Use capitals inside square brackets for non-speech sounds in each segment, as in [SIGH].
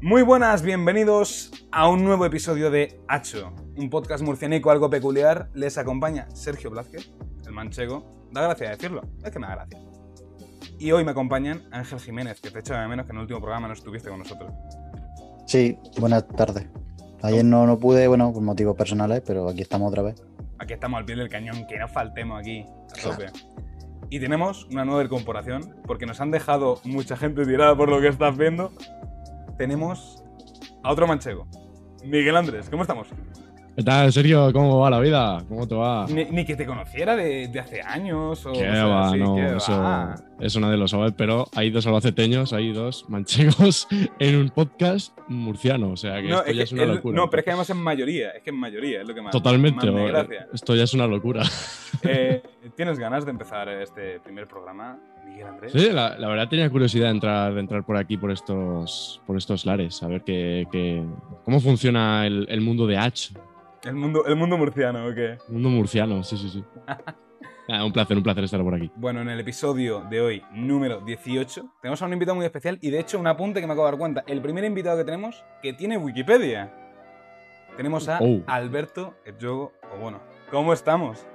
Muy buenas, bienvenidos a un nuevo episodio de Hacho, un podcast murcianico algo peculiar. Les acompaña Sergio Blázquez, el manchego. Da gracia decirlo, es que me da gracia. Y hoy me acompañan Ángel Jiménez, que te echaba de menos que en el último programa no estuviste con nosotros. Sí, buenas tardes. Ayer no, no pude, bueno, por motivos personales, pero aquí estamos otra vez. Aquí estamos al pie del cañón, que no faltemos aquí, a tope. Y tenemos una nueva incorporación, porque nos han dejado mucha gente tirada por lo que estás viendo. Tenemos a otro manchego, Miguel Andrés. ¿Cómo estamos? ¿Qué tal, Sergio? ¿Cómo va la vida? ¿Cómo te va? Ni, ni que te conociera de, de hace años o ¿Qué o sea, va? sí, no, ¿qué eso, va? eso nadie lo sabe, pero hay dos albaceteños, hay dos manchegos [LAUGHS] en un podcast murciano, o sea que No, esto es ya que es una el- locura. no, pero es que además es mayoría, es que es mayoría, es lo que más, Totalmente, más gracia. esto ya es una locura. [LAUGHS] Eh, [LAUGHS] ¿Tienes ganas de empezar este primer programa, Miguel Andrés? Sí, la, la verdad tenía curiosidad de entrar, de entrar por aquí, por estos, por estos lares, a ver qué, qué- cómo funciona el, el mundo de H, El mundo, el mundo murciano, ¿o qué? el mundo murciano, sí, sí, sí. [LAUGHS] Ah, un placer, un placer estar por aquí. Bueno, en el episodio de hoy, número 18, tenemos a un invitado muy especial y de hecho un apunte que me acabo de dar cuenta. El primer invitado que tenemos que tiene Wikipedia. Tenemos a Oh. Alberto Edjogo Obono. ¿Cómo estamos?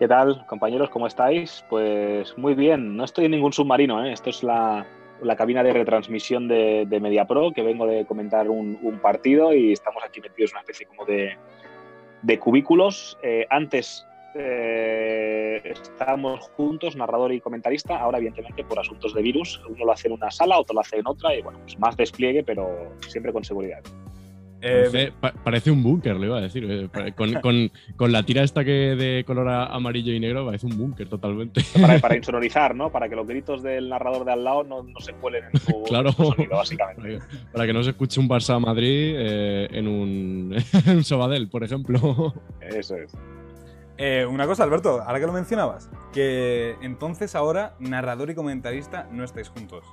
¿Qué tal, compañeros? ¿Cómo estáis? Pues muy bien, no estoy en ningún submarino, ¿eh? Esto es la, la cabina de retransmisión de, MediaPro, que vengo de comentar un, partido y estamos aquí metidos en una especie como de, de cubículos. Eh, antes eh, estábamos juntos, narrador y comentarista, ahora evidentemente por asuntos de virus, uno lo hace en una sala, otro lo hace en otra y bueno, pues más despliegue, pero siempre con seguridad. Eh, Parece, pa- parece un búnker, le iba a decir. eh, Con, con- con la tira esta que de color a- amarillo y negro parece un búnker totalmente. Para, para [LAUGHS] insonorizar, ¿no? Para que los gritos del narrador de al lado no, no se cuelen en tu, [LAUGHS] Claro. en tu sonido, básicamente. Para que, para que no se escuche un Barça Madrid eh, en, un, [LAUGHS] en un Sabadell, por ejemplo. Eso es. eh, una cosa, Alberto, ahora que lo mencionabas, que entonces ahora narrador y comentarista no estáis juntos.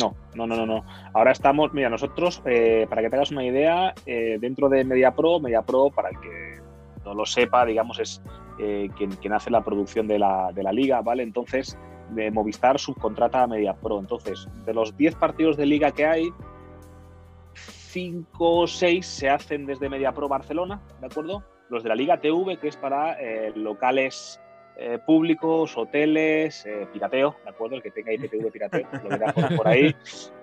No, no, no, no. Ahora estamos, mira, nosotros, eh, para que te hagas una idea, eh, dentro de MediaPro, MediaPro, para el que no lo sepa, digamos, es eh, quien, quien hace la producción de la, de la liga, ¿vale? Entonces, de Movistar subcontrata a MediaPro. Entonces, de los 10 partidos de liga que hay, 5 o 6 se hacen desde MediaPro Barcelona, ¿de acuerdo? Los de la Liga TV, que es para eh, locales eh, públicos, hoteles, eh, pirateo, ¿de acuerdo? El que tenga IPTV pirateo, lo verá por, ahí.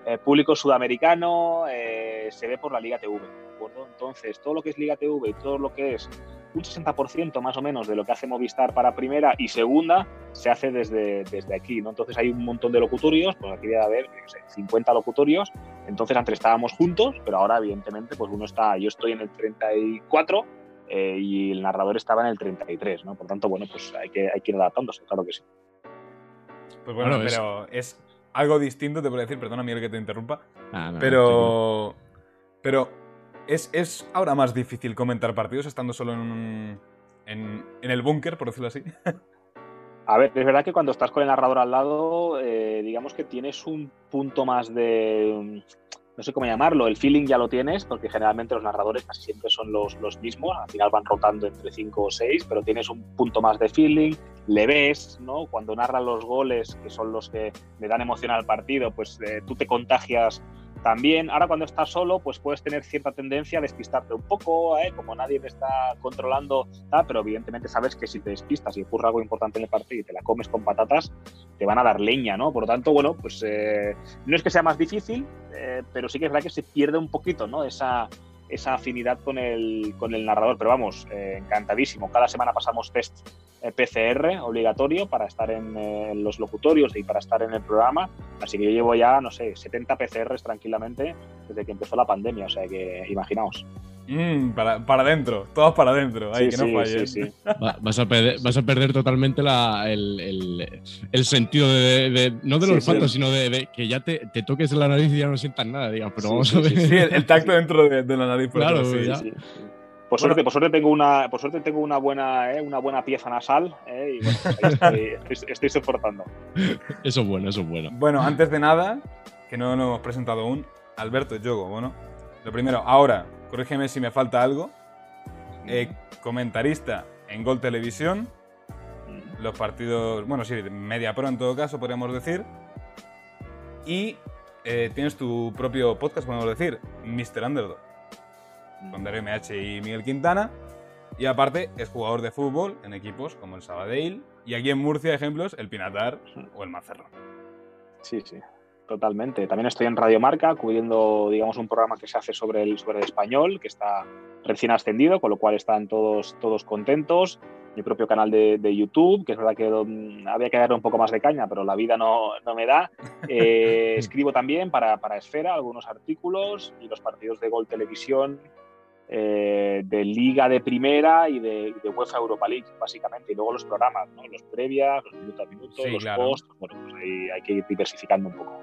Eh, público sudamericano eh, se ve por la Liga TV, ¿de acuerdo? Entonces, todo lo que es Liga TV y todo lo que es un 60% más o menos de lo que hace Movistar para primera y segunda se hace desde, desde aquí, ¿no? Entonces hay un montón de locutorios, pues aquí debe haber, qué sé, 50 locutorios, entonces antes estábamos juntos, pero ahora evidentemente pues uno está, yo estoy en el 34 eh, y el narrador estaba en el 33, ¿no? Por tanto, bueno, pues hay que, hay que ir adaptándose, claro que sí. Pues bueno, pero es algo distinto, te puedo decir, perdona Miguel que te interrumpa, Ah, no, pero... Pero es, es ahora más difícil comentar partidos estando solo en, un- en, en el búnker, por decirlo así. A ver, es verdad que cuando estás con el narrador al lado, eh, digamos que tienes un punto más de, no sé cómo llamarlo, el feeling ya lo tienes, porque generalmente los narradores casi siempre son los, los mismos, al final van rotando entre 5 o 6, pero tienes un punto más de feeling, le ves, ¿no? Cuando narran los goles, que son los que le dan emoción al partido, pues eh, tú te contagias también. Ahora cuando estás solo, pues puedes tener cierta tendencia a despistarte un poco, ¿eh? como nadie te está controlando, pero evidentemente sabes que si te despistas y ocurre algo importante en el partido y te la comes con patatas, te van a dar leña, ¿no? Por lo tanto, bueno, pues eh, no es que sea más difícil, eh, pero sí que es verdad que se pierde un poquito, ¿no? Esa, esa afinidad con el, con el narrador. Pero vamos, eh, encantadísimo. Cada semana pasamos test PCR obligatorio para estar en eh, los locutorios y para estar en el programa. Así que yo llevo ya, no sé, 70 PCRs tranquilamente desde que empezó la pandemia. O sea que imaginaos. Mm, para, para adentro, todos para adentro, ay, Sí, que no sí, sí, sí. [LAUGHS] Va- vas, a perder, vas a perder totalmente la- el, el- el sentido de, de- no del Sí, olfato, sí. sino de, de que ya te, te toques la nariz y ya no sientas nada. Digas, pero Sí, vamos sí, a ver. sí, Sí, el, el tacto dentro de, de la nariz, por Claro, ejemplo, sí. ya. Por suerte, por suerte tengo una, por suerte tengo una buena, eh, una buena pieza nasal eh, y bueno, estoy, [LAUGHS] estoy- estoy soportando. Eso es bueno, eso es bueno. Bueno, antes de nada, que no nos hemos presentado aún, Alberto Yogo, bueno. Lo primero, ahora, corrígeme si me falta algo. eh, comentarista en Gol Televisión, los partidos, bueno, sí, Media Pro en todo caso, podríamos decir. Y eh, tienes tu propio podcast, podemos decir, Mr. Underdog, con Darío MH y Miguel Quintana. Y aparte, es jugador de fútbol en equipos como el Sabadell. Y aquí en Murcia, ejemplos, el Pinatar o el Macerro. Sí, sí, totalmente. También estoy en Radio Marca cubriendo, digamos, un programa que se hace sobre el, sobre el español, que está recién ascendido, con lo cual están todos, todos contentos. Mi propio canal de, de YouTube, que es verdad que mm, había que darle un poco más de caña, pero la vida no, no me da. [LAUGHS] Eh, escribo también para, para Esfera algunos artículos y los partidos de Gol Televisión eh, de Liga de Primera y de, de, UEFA Europa League, básicamente. Y luego los programas, ¿no? los previas, los minutos a minutos, Sí, los claro. posts. Bueno, pues ahí hay que ir diversificando un poco.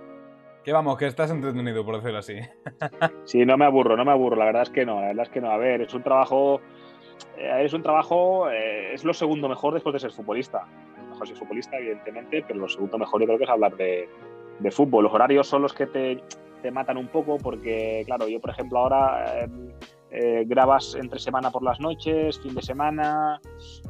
Que vamos, que estás entretenido, por decirlo así. [LAUGHS] Sí, no me aburro, no me aburro. La verdad es que no, la verdad es que no. A ver, es un trabajo. eh, es un trabajo. eh, es lo segundo mejor después de ser futbolista. Mejor ser futbolista, evidentemente, pero lo segundo mejor yo creo que es hablar de, de fútbol. Los horarios son los que te, te matan un poco, porque, claro, yo, por ejemplo, ahora. Eh, grabas entre semana por las noches, fin de semana,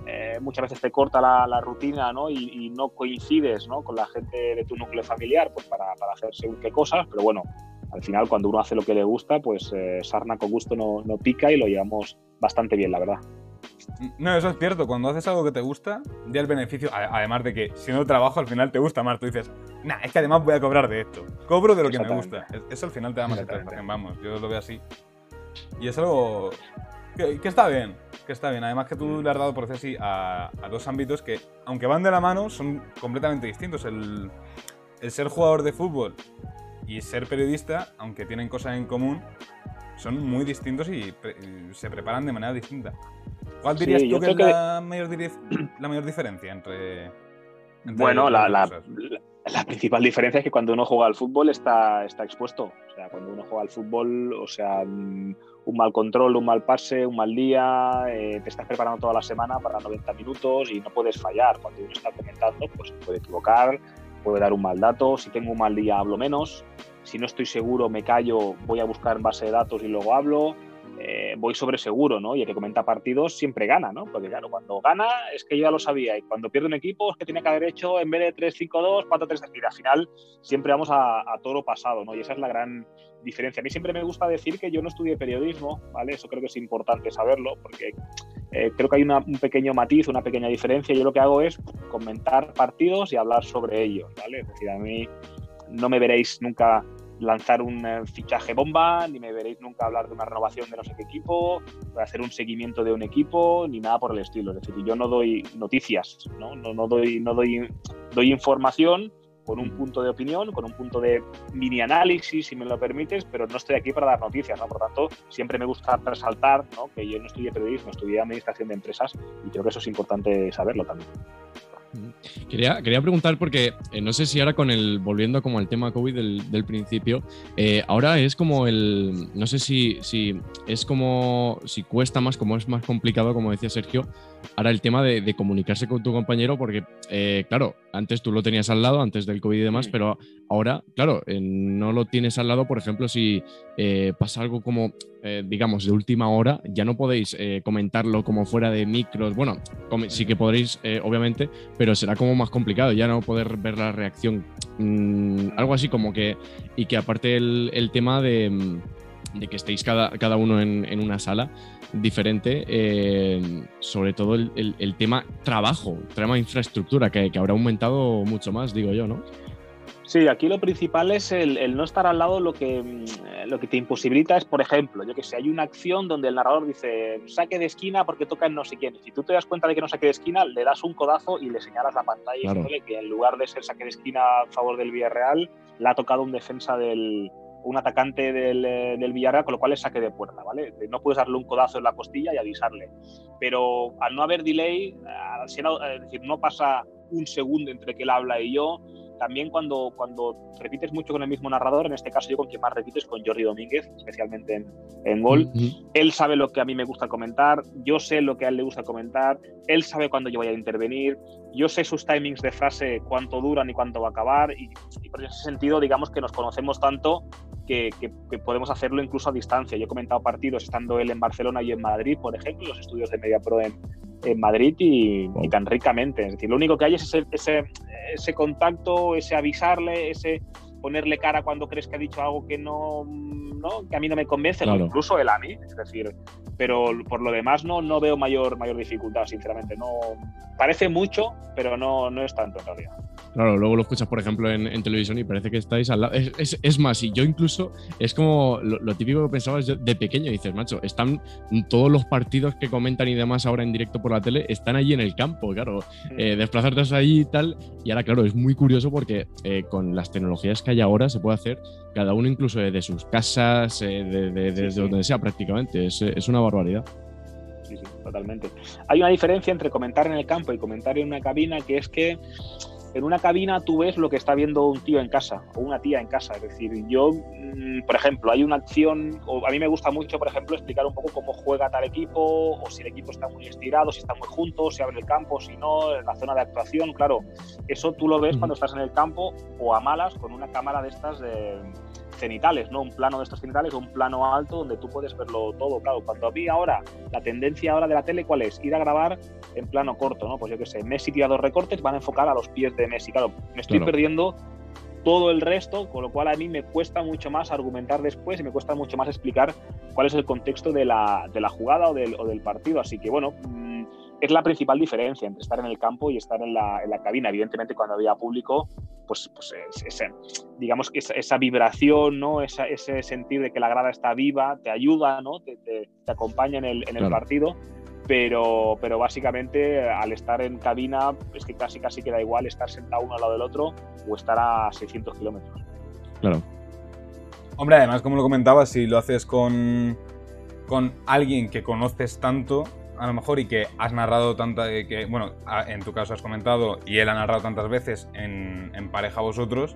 eh, muchas veces te corta la, la rutina ¿no? Y, y, no coincides ¿no? con la gente de tu núcleo familiar pues para, para, hacer según qué cosas, pero bueno, al final cuando uno hace lo que le gusta, pues eh, sarna con gusto no, no, pica y lo llevamos bastante bien, la verdad. No, eso es cierto, cuando haces algo que te gusta, ya el beneficio, además de que si no trabajo al final te gusta más, tú dices, nah, es que además voy a cobrar de esto, cobro de lo que me gusta, eso al final te da más satisfacción, vamos, yo lo veo así. Y es algo que, que, está bien, que está bien. Además que tú le has dado, por decir así, a, a, dos ámbitos que, aunque van de la mano, son completamente distintos. El, el, ser jugador de fútbol y ser periodista, aunque tienen cosas en común, son muy distintos y, pre se preparan de manera distinta. ¿Cuál dirías sí, tú que es la, mayor, la mayor diferencia entre... entre bueno, la, la, la, principal diferencia es que cuando uno juega al fútbol está, está expuesto. O sea, cuando uno juega al fútbol, o sea, un mal control, un mal pase, un mal día, eh, te estás preparando toda la semana para 90 minutos y no puedes fallar. Cuando uno está comentando, pues puede equivocar, puede dar un mal dato. Si tengo un mal día, hablo menos. Si no estoy seguro, me callo, voy a buscar en base de datos y luego hablo. Eh, voy sobre seguro, ¿no? Y el que comenta partidos siempre gana, ¿no? Porque claro, cuando gana es que ya lo sabía y cuando pierde un equipo es que tiene que haber hecho en vez de 3-5-2, 4-3, y al final siempre vamos a, a toro pasado, ¿no? Y esa es la gran diferencia. A mí siempre me gusta decir que yo no estudié periodismo, ¿vale? Eso creo que es importante saberlo porque eh, creo que hay un pequeño matiz, una pequeña diferencia. Yo lo que hago es comentar partidos y hablar sobre ellos, ¿vale? Es decir, a mí no me veréis nunca lanzar un eh, fichaje bomba, ni me veréis nunca hablar de una renovación de no sé qué equipo, hacer un seguimiento de un equipo, ni nada por el estilo. Es decir, yo no doy noticias, no, no, no doy, no doy, doy información con un punto de opinión, con un punto de mini análisis, si me lo permites, pero no estoy aquí para dar noticias, ¿no? Por tanto, siempre me gusta resaltar ¿no? que yo no estudié periodismo, estudié administración de empresas y creo que eso es importante saberlo también. Quería, quería preguntar porque eh, no sé si ahora con el, volviendo como al tema COVID del, principio, eh, ahora es como el, no sé si, si es como, si cuesta más, como es más complicado, como decía Sergio, ahora el tema de, de comunicarse con tu compañero porque, eh, claro, antes tú lo tenías al lado, antes del COVID y demás, pero ahora, claro, eh, no lo tienes al lado, por ejemplo, si eh, pasa algo como, digamos, de última hora, ya no podéis comentarlo como fuera de micros, bueno, sí que podréis, obviamente, pero será como más complicado, ya no poder ver la reacción, mm, algo así como que, y que aparte el, el tema de, mm, de, que estéis cada, cada uno en, en una sala, diferente, eh, sobre todo el, el, el, tema trabajo, tema infraestructura, que, que, habrá aumentado mucho más, digo yo, ¿no? Sí, aquí lo principal es el, el, no estar al lado, lo que, mm, lo que te imposibilita es, por ejemplo, yo que sé, hay una acción donde el narrador dice saque de esquina porque toca en no sé quién. Si tú te das cuenta de que no saque de esquina, le das un codazo y le señalas la pantalla claro. diciéndole que en lugar de ser saque de esquina a favor del Villarreal, le ha tocado un defensa del, un atacante del, del, Villarreal, con lo cual es saque de puerta, ¿vale? No puedes darle un codazo en la costilla y avisarle. Pero al no haber delay, es decir, no pasa un segundo entre que él habla y yo, también cuando, cuando repites mucho con el mismo narrador, en este caso yo con quien más repites, con Jordi Domínguez, especialmente en, en gol, uh -huh. él sabe lo que a mí me gusta comentar, yo sé lo que a él le gusta comentar, él sabe cuándo yo voy a intervenir, yo sé sus timings de frase, cuánto duran y cuánto va a acabar, y, y por ese sentido, digamos que nos conocemos tanto que, que, que, podemos hacerlo incluso a distancia. Yo he comentado partidos estando él en Barcelona y en Madrid, por ejemplo, los estudios de Media Pro en, en Madrid y, y, tan ricamente. Es decir, lo único que hay es ese, ese, ese contacto, ese avisarle, ese ponerle cara cuando crees que ha dicho algo que no, ¿no? que a mí no me convence, incluso él a mí, es decir, pero por lo demás no, no veo mayor, mayor dificultad, sinceramente. No, parece mucho, pero no, no es tanto en realidad. Claro, luego lo escuchas, por ejemplo, en, televisión y parece que estáis al lado. Es, más, y yo incluso, es como lo, típico que pensaba de pequeño, dices, macho, están todos los partidos que comentan y demás ahora en directo por la tele, están allí en el campo, claro. Eh, desplazarte ahí y tal. Y ahora, claro, es muy curioso porque eh, con las tecnologías que hay ahora se puede hacer cada uno incluso desde sus casas, eh, desde donde sea prácticamente. Es, es una barbaridad. Sí, sí, totalmente. Hay una diferencia entre comentar en el campo y comentar en una cabina que es que en una cabina tú ves lo que está viendo un tío en casa o una tía en casa. Es decir, yo, mm, por ejemplo, hay una acción, o a mí me gusta mucho, por ejemplo, explicar un poco cómo juega tal equipo, o si el equipo está muy estirado, si está muy juntos, si abre el campo, si no, la zona de actuación. Claro, eso tú lo ves cuando estás en el campo o a malas con una cámara de estas de cenitales, ¿no? Un plano de estos cenitales o un plano alto donde tú puedes verlo todo, claro. Cuando a mí ahora, la tendencia ahora de la tele, ¿cuál es? Ir a grabar en plano corto, ¿no? Pues yo qué sé, Messi tira dos recortes, van a enfocar a los pies de Messi. Claro, me estoy perdiendo todo el resto, con lo cual a mí me cuesta mucho más argumentar después y me cuesta mucho más explicar cuál es el contexto de la, de la jugada o del, o del, partido. Así que bueno, mm, es la principal diferencia entre estar en el campo y estar en la, en la cabina. Evidentemente, cuando había público, pues, pues digamos que esa, vibración, ¿no? ese sentir de que la grada está viva, te ayuda, ¿no? te, te, acompaña en el, en el partido. Pero, pero básicamente al estar en cabina es que casi casi queda igual estar sentado uno al lado del otro o estar a 600 kilómetros. Claro. Hombre, además, como lo comentabas, si lo haces con, con alguien que conoces tanto, a lo mejor y que has narrado tanta que bueno en tu caso has comentado y él ha narrado tantas veces en, pareja vosotros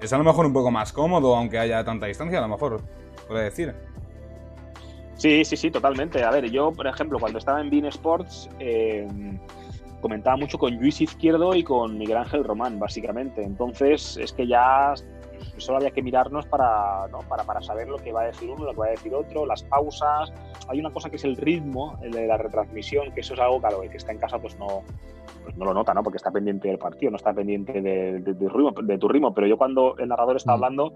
es a lo mejor un poco más cómodo aunque haya tanta distancia a lo mejor puede decir. Sí sí sí totalmente. A ver yo por ejemplo cuando estaba en Bean Sports eh, comentaba mucho con Luis Izquierdo y con Miguel Ángel Román básicamente. Entonces es que ya solo había que mirarnos para, ¿no? para, para, saber lo que va a decir uno, lo que va a decir otro, las pausas. Hay una cosa que es el ritmo, el de la retransmisión, que eso es algo, claro, el que está en casa pues no, pues no lo nota, ¿no? Porque está pendiente del partido, no está pendiente de, de, ritmo, de tu ritmo. Pero yo cuando el narrador está mm. hablando,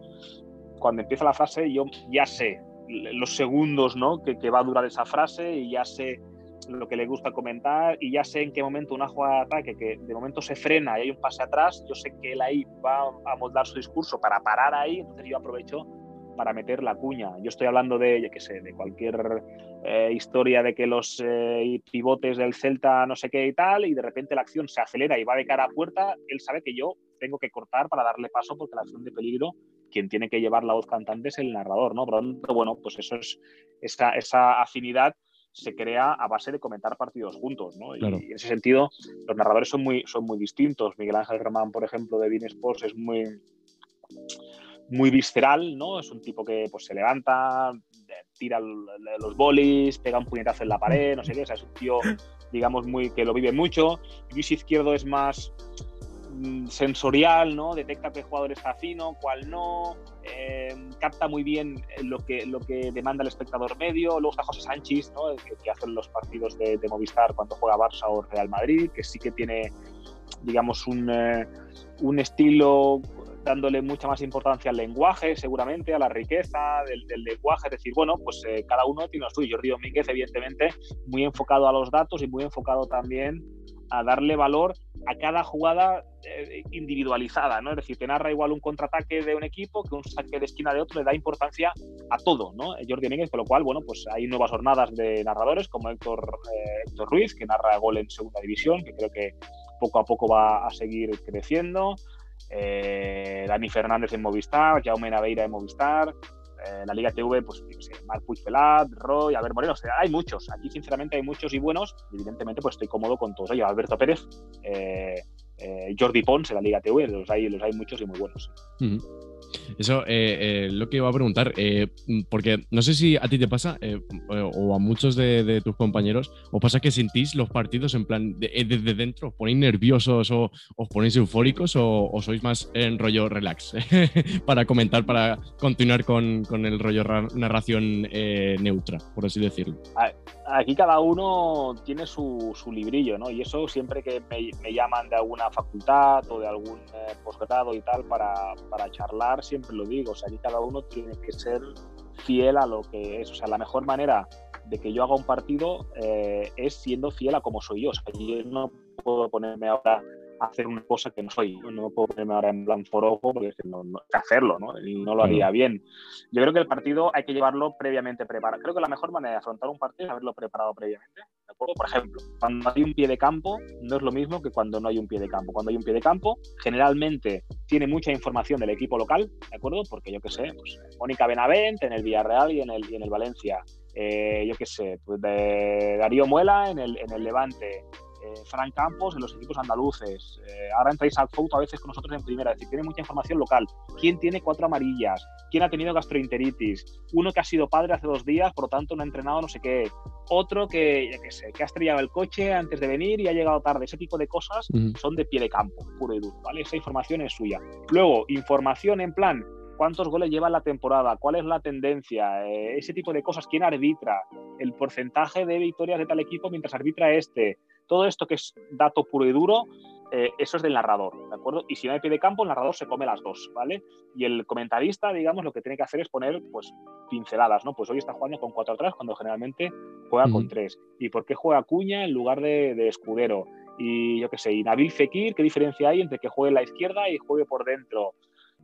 cuando empieza la frase, yo ya sé los segundos ¿no? que, que va a durar esa frase y ya sé lo que le gusta comentar y ya sé en qué momento una jugada de ataque que de momento se frena y hay un pase atrás, yo sé que él ahí va a moldar su discurso para parar ahí, entonces yo aprovecho para meter la cuña. Yo estoy hablando de, yo qué sé, de cualquier eh, historia de que los eh, pivotes del Celta no sé qué y tal, y de repente la acción se acelera y va de cara a puerta, él sabe que yo tengo que cortar para darle paso porque la acción de peligro, quien tiene que llevar la voz cantante es el narrador, ¿no? Por bueno, pues eso es esa, esa afinidad se crea a base de comentar partidos juntos, ¿no? Y en ese sentido, los narradores son muy, son muy distintos. Miguel Ángel Román, por ejemplo, de Bean Sports es muy, muy visceral, ¿no? Es un tipo que pues, se levanta, tira los bolis, pega un puñetazo en la pared, no sé qué, o sea, es un tío, digamos, muy que lo vive mucho. Luis Izquierdo es más sensorial, ¿no? Detecta qué jugador está fino, cuál no, eh, capta muy bien lo que, lo que demanda el espectador medio. Luego está José Sánchez, ¿no? que, que hace los partidos de, Movistar cuando juega Barça o Real Madrid, que sí que tiene, digamos, un, eh, un estilo dándole mucha más importancia al lenguaje, seguramente, a la riqueza del, lenguaje. Es decir, bueno, pues eh, cada uno tiene lo suyo. Jordi Domínguez, evidentemente, muy enfocado a los datos y muy enfocado también a darle valor a cada jugada eh, individualizada, ¿no? Es decir, te narra igual un contraataque de un equipo que un saque de esquina de otro, le da importancia a todo, ¿no? Jordi Méndez, con lo cual, bueno, pues hay nuevas jornadas de narradores como Héctor, eh, Héctor Ruiz, que narra gol en segunda división, que creo que poco a poco va a seguir creciendo. Eh, Dani Fernández en Movistar, Jaume Naveira en Movistar, en la Liga TV, pues, no sé, Roy, Albert Moreno, o sea, hay muchos. Aquí, sinceramente, hay muchos y buenos. evidentemente, pues estoy cómodo con todos ellos. Alberto Pérez, eh, eh, Jordi Pons en la Liga TV, los hay, los hay muchos y muy buenos. Eso eh, eh, lo que iba a preguntar, eh, porque no sé si a ti te pasa o a muchos de, tus compañeros, ¿os pasa que sentís los partidos en plan desde dentro? ¿Os ponéis nerviosos o os ponéis eufóricos o, sois más en rollo relax [LAUGHS] para comentar, para continuar con, el rollo narración neutra, por así decirlo? Aquí cada uno tiene su, su, librillo, ¿no? Y eso siempre que me, llaman de alguna facultad o de algún eh, posgrado y tal para, para, charlar, siempre lo digo. O sea, aquí cada uno tiene que ser fiel a lo que es. O sea, la mejor manera de que yo haga un partido eh, es siendo fiel a como soy yo. O sea, yo no puedo ponerme ahora hacer una cosa que no soy. No puedo ponerme ahora en plan forojo porque es que no, no hacerlo, ¿no? Y no lo haría bien. Yo creo que el partido hay que llevarlo previamente preparado. Creo que la mejor manera de afrontar un partido es haberlo preparado previamente. ¿De acuerdo? Por ejemplo, cuando hay un pie de campo, no es lo mismo que cuando no hay un pie de campo. Cuando hay un pie de campo, generalmente tiene mucha información del equipo local, ¿de acuerdo? Porque yo qué sé, pues Mónica Benavent en el Villarreal y en el, y en el Valencia. Eh, yo qué sé, pues de Darío Muela en el, en el Levante, eh, Fran Campos en los equipos andaluces. Eh, ahora entráis al Fout a veces con nosotros en primera, es decir, tiene mucha información local. ¿Quién tiene cuatro amarillas? ¿Quién ha tenido gastroenteritis? Uno que ha sido padre hace dos días, por lo tanto no ha entrenado no sé qué. Otro que, ya que sé, que ha estrellado el coche antes de venir y ha llegado tarde. Ese tipo de cosas son de pie de campo, puro y duro, ¿vale? Esa información es suya. Luego, información en plan, cuántos goles lleva la temporada, cuál es la tendencia, eh, ese tipo de cosas, quién arbitra, el porcentaje de victorias de tal equipo mientras arbitra este, todo esto que es dato puro y duro, eh, eso es del narrador, ¿de acuerdo? Y si no hay pie de campo, el narrador se come las dos, ¿vale? Y el comentarista, digamos, lo que tiene que hacer es poner, pues, pinceladas, ¿no? Pues hoy está jugando con cuatro atrás cuando generalmente juega con tres. ¿Y por qué juega Cuña en lugar de, Escudero? Y yo qué sé, y Nabil Fekir, ¿qué diferencia hay entre que juegue en la izquierda y juegue por dentro?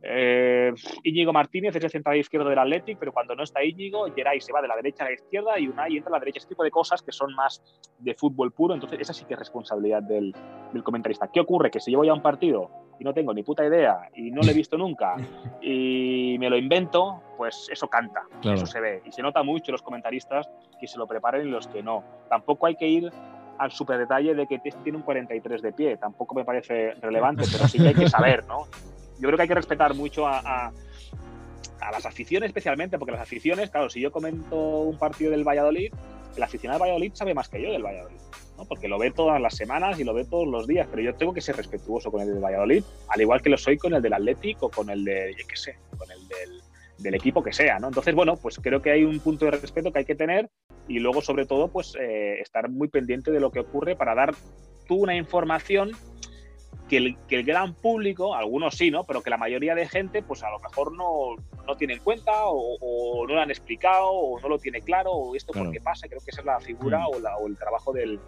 Eh, Íñigo Martínez es el central izquierdo del Athletic, pero cuando no está Íñigo, Geray se va de la derecha a la izquierda y Unai entra a la derecha. Ese tipo de cosas que son más de fútbol puro, entonces esa sí que es responsabilidad del, comentarista. ¿Qué ocurre? Que si yo voy a un partido y no tengo ni puta idea y no lo he visto nunca [LAUGHS] y me lo invento, pues eso canta, eso se ve. Y se nota mucho los comentaristas que se lo preparen y los que no. Tampoco hay que ir al super detalle de que tiene un 43 de pie. Tampoco me parece relevante, pero sí que hay que saber, ¿no? [LAUGHS] yo creo que hay que respetar mucho a, las aficiones especialmente, porque las aficiones, claro, si yo comento un partido del Valladolid, el aficionado del Valladolid sabe más que yo del Valladolid, ¿no? porque lo ve todas las semanas y lo ve todos los días, pero yo tengo que ser respetuoso con el del Valladolid, al igual que lo soy con el del Atlético con el de, yo qué sé, con el del, equipo que sea, ¿no? Entonces, bueno, pues creo que hay un punto de respeto que hay que tener y luego, sobre todo, pues eh, estar muy pendiente de lo que ocurre para dar tú una información que el, gran público, algunos sí, ¿no? Pero que la mayoría de gente, pues a lo mejor no, no tiene en cuenta o, no lo han explicado o no lo tiene claro o esto por qué pasa. Creo que esa es la figura mm. o, el trabajo del,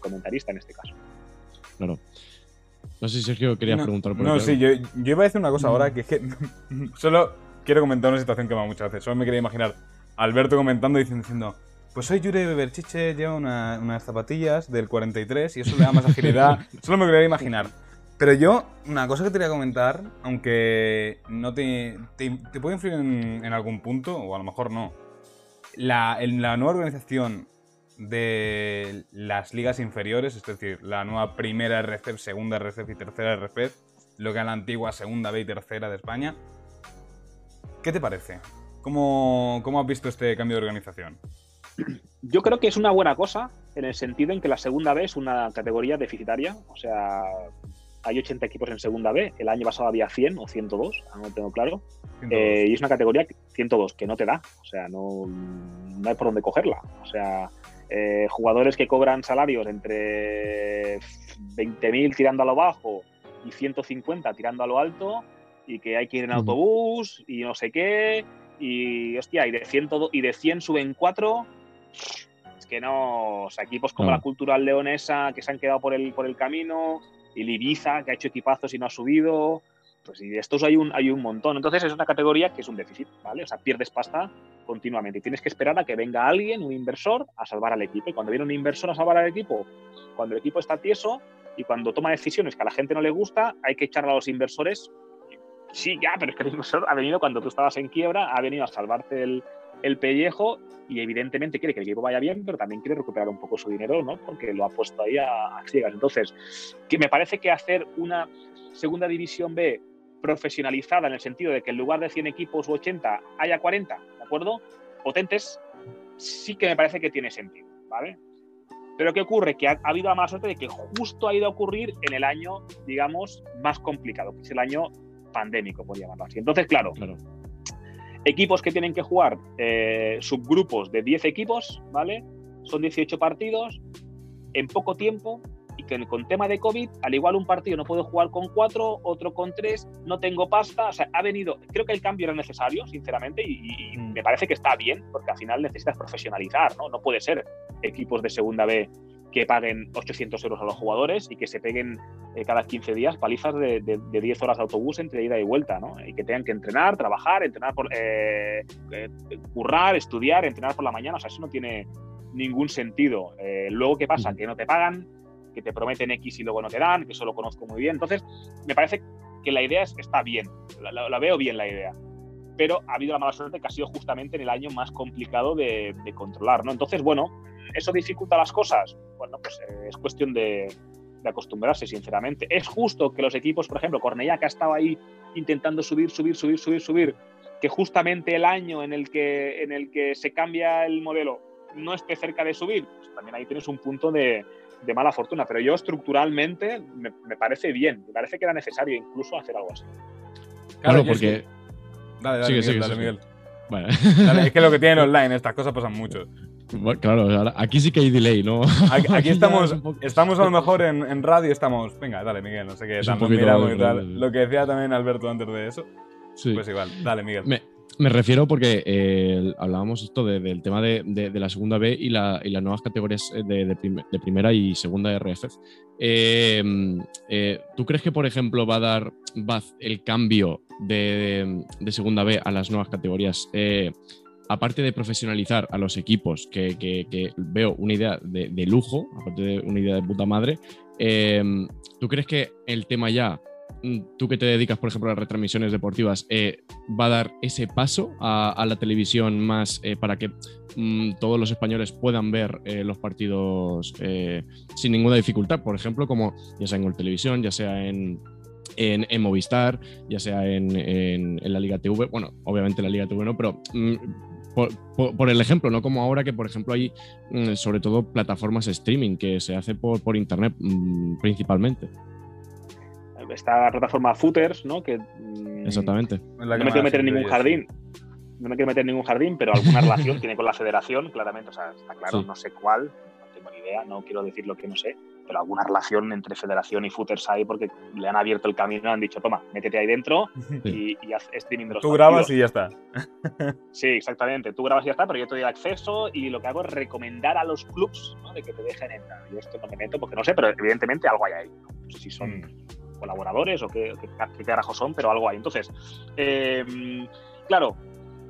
comentarista en este caso. Claro. No sé si Sergio quería preguntar por No, sí, yo, iba a decir una cosa ahora que es que [LAUGHS] solo quiero comentar una situación que me va muchas veces. Solo me quería imaginar Alberto comentando y diciendo, pues soy Yuri Beberchiche, lleva unas zapatillas del 43 y eso le da más [LAUGHS] agilidad. Solo me quería imaginar. Pero yo, una cosa que te quería comentar, aunque no te, te, puede influir en, algún punto, o a lo mejor no. La, en la nueva organización de las ligas inferiores, es decir, la nueva primera RCEP, segunda RCEP y tercera RCEP, lo que era la antigua segunda B y tercera de España, ¿qué te parece? ¿Cómo, ¿Cómo has visto este cambio de organización? Yo creo que es una buena cosa en el sentido en que la segunda B es una categoría deficitaria, o sea, hay 80 equipos en segunda B, el año pasado había 100 o 102, no lo tengo claro, eh, y es una categoría 102 que no te da, o sea, no, no hay por dónde cogerla, o sea, eh, jugadores que cobran salarios entre 20.000 tirando a lo bajo y 150 tirando a lo alto y que hay que ir en autobús y no sé qué y hostia, y de 100, y de 100 suben 4 es que no, o sea, equipos como la Cultural Leonesa que se han quedado por el, por el camino, y Ibiza, que ha hecho equipazos y no ha subido. Pues y de estos hay un, hay un montón. Entonces es una categoría que es un déficit, ¿vale? O sea, pierdes pasta continuamente y tienes que esperar a que venga alguien, un inversor, a salvar al equipo. Y cuando viene un inversor a salvar al equipo, cuando el equipo está tieso y cuando toma decisiones que a la gente no le gusta, hay que echarle a los inversores. Sí, ya, pero es que el inversor ha venido cuando tú estabas en quiebra, ha venido a salvarte el, el pellejo y evidentemente quiere que el equipo vaya bien, pero también quiere recuperar un poco su dinero, ¿no? Porque lo ha puesto ahí a, ciegas. Entonces, que me parece que hacer una segunda división B profesionalizada en el sentido de que en lugar de 100 equipos u 80 haya 40, ¿de acuerdo? Potentes, sí que me parece que tiene sentido, ¿vale? Pero ¿qué ocurre? Que ha, habido la mala suerte de que justo ha ido a ocurrir en el año, digamos, más complicado, que es el año pandémico, por llamarlo así. Entonces, claro equipos que tienen que jugar eh, subgrupos de 10 equipos, ¿vale? son 18 partidos en poco tiempo y que con tema de COVID, al igual un partido no puedo jugar con cuatro, otro con tres, no tengo pasta, o sea, ha venido, creo que el cambio era necesario, sinceramente, y, y Mm. me parece que está bien, porque al final necesitas profesionalizar, ¿no? No puede ser equipos de segunda B que paguen 800 euros a los jugadores y que se peguen eh, cada 15 días palizas de, de- de 10 horas de autobús entre ida y vuelta, ¿no? Y que tengan que entrenar, trabajar, entrenar por eh, eh, currar, estudiar, entrenar por la mañana, o sea, eso no tiene ningún sentido. Eh, luego, ¿qué pasa? Que no te pagan, que te prometen X y luego no te dan, que eso lo conozco muy bien. Entonces, me parece que la idea es- está bien, la, la- la veo bien la idea. Pero ha habido la mala suerte que ha sido justamente en el año más complicado de, de controlar, ¿no? Entonces, bueno, ¿eso dificulta las cosas? Bueno, pues eh, es cuestión de, de acostumbrarse, sinceramente. Es justo que los equipos, por ejemplo, Cornellá, que ha estado ahí intentando subir, subir, subir, subir, subir, que justamente el año en el que, en el que se cambia el modelo no esté cerca de subir, pues también ahí tienes un punto de, de mala fortuna. Pero yo estructuralmente me, me parece bien, me parece que era necesario incluso hacer algo así. Claro, porque. Dale, dale, Sigue, Miguel, sigue, dale, sigue. Miguel. Bueno, Dale, es que lo que tienen [LAUGHS] online, estas cosas pasan mucho. bueno, claro, aquí sí que hay delay, ¿no? Aquí, [LAUGHS] estamos, estamos a lo mejor en, en radio, estamos. Venga, dale, Miguel, no sé qué. Es poquito mirando y tal. Lo que decía también Alberto antes de eso, Sí. pues igual. Dale, Miguel. Me, me refiero porque eh, hablábamos esto de- del tema de, la segunda B y, la- y las nuevas categorías eh, de, de prim- de primera y segunda RFF. Eh, eh, ¿Tú crees que, por ejemplo, va a dar el cambio de, segunda B a las nuevas categorías? aparte de profesionalizar a los equipos, que, que- veo una idea de, lujo, aparte de una idea de puta madre, eh, ¿tú crees que el tema ya tú que te dedicas, por ejemplo, a las retransmisiones deportivas, eh, va a dar ese paso a, la televisión más eh, para que mm, todos los españoles puedan ver eh, los partidos sin ninguna dificultad? Por ejemplo, como ya sea en Gol Televisión, ya sea en, Movistar, ya sea en, en- la Liga TV. Bueno, obviamente la Liga TV no, pero mm, por, el ejemplo, no como ahora que, por ejemplo, hay mm, sobre todo plataformas streaming que se hace por, internet mm, principalmente. Está la plataforma Footers, ¿no? Que, mm, Exactamente. No que me quiero meter en ningún jardín. No me quiero meter en ningún jardín, pero alguna relación tiene con la federación, claramente. O sea, está claro, Sí. no sé cuál, no tengo ni idea, no quiero decir lo que no sé, pero alguna relación entre federación y footers hay porque le han abierto el camino han dicho, toma, métete ahí dentro y, y haz streaming de los Tú grabas partidos". y ya está. Sí, exactamente. Tú grabas y ya está, pero yo te doy acceso y lo que hago es recomendar a los clubs ¿no? de que te dejen entrar. Yo esto no me meto porque no sé, pero evidentemente algo hay ahí. ¿no? Si son Mm. Colaboradores o qué, qué, qué carajo son, pero algo hay. Entonces, eh, claro,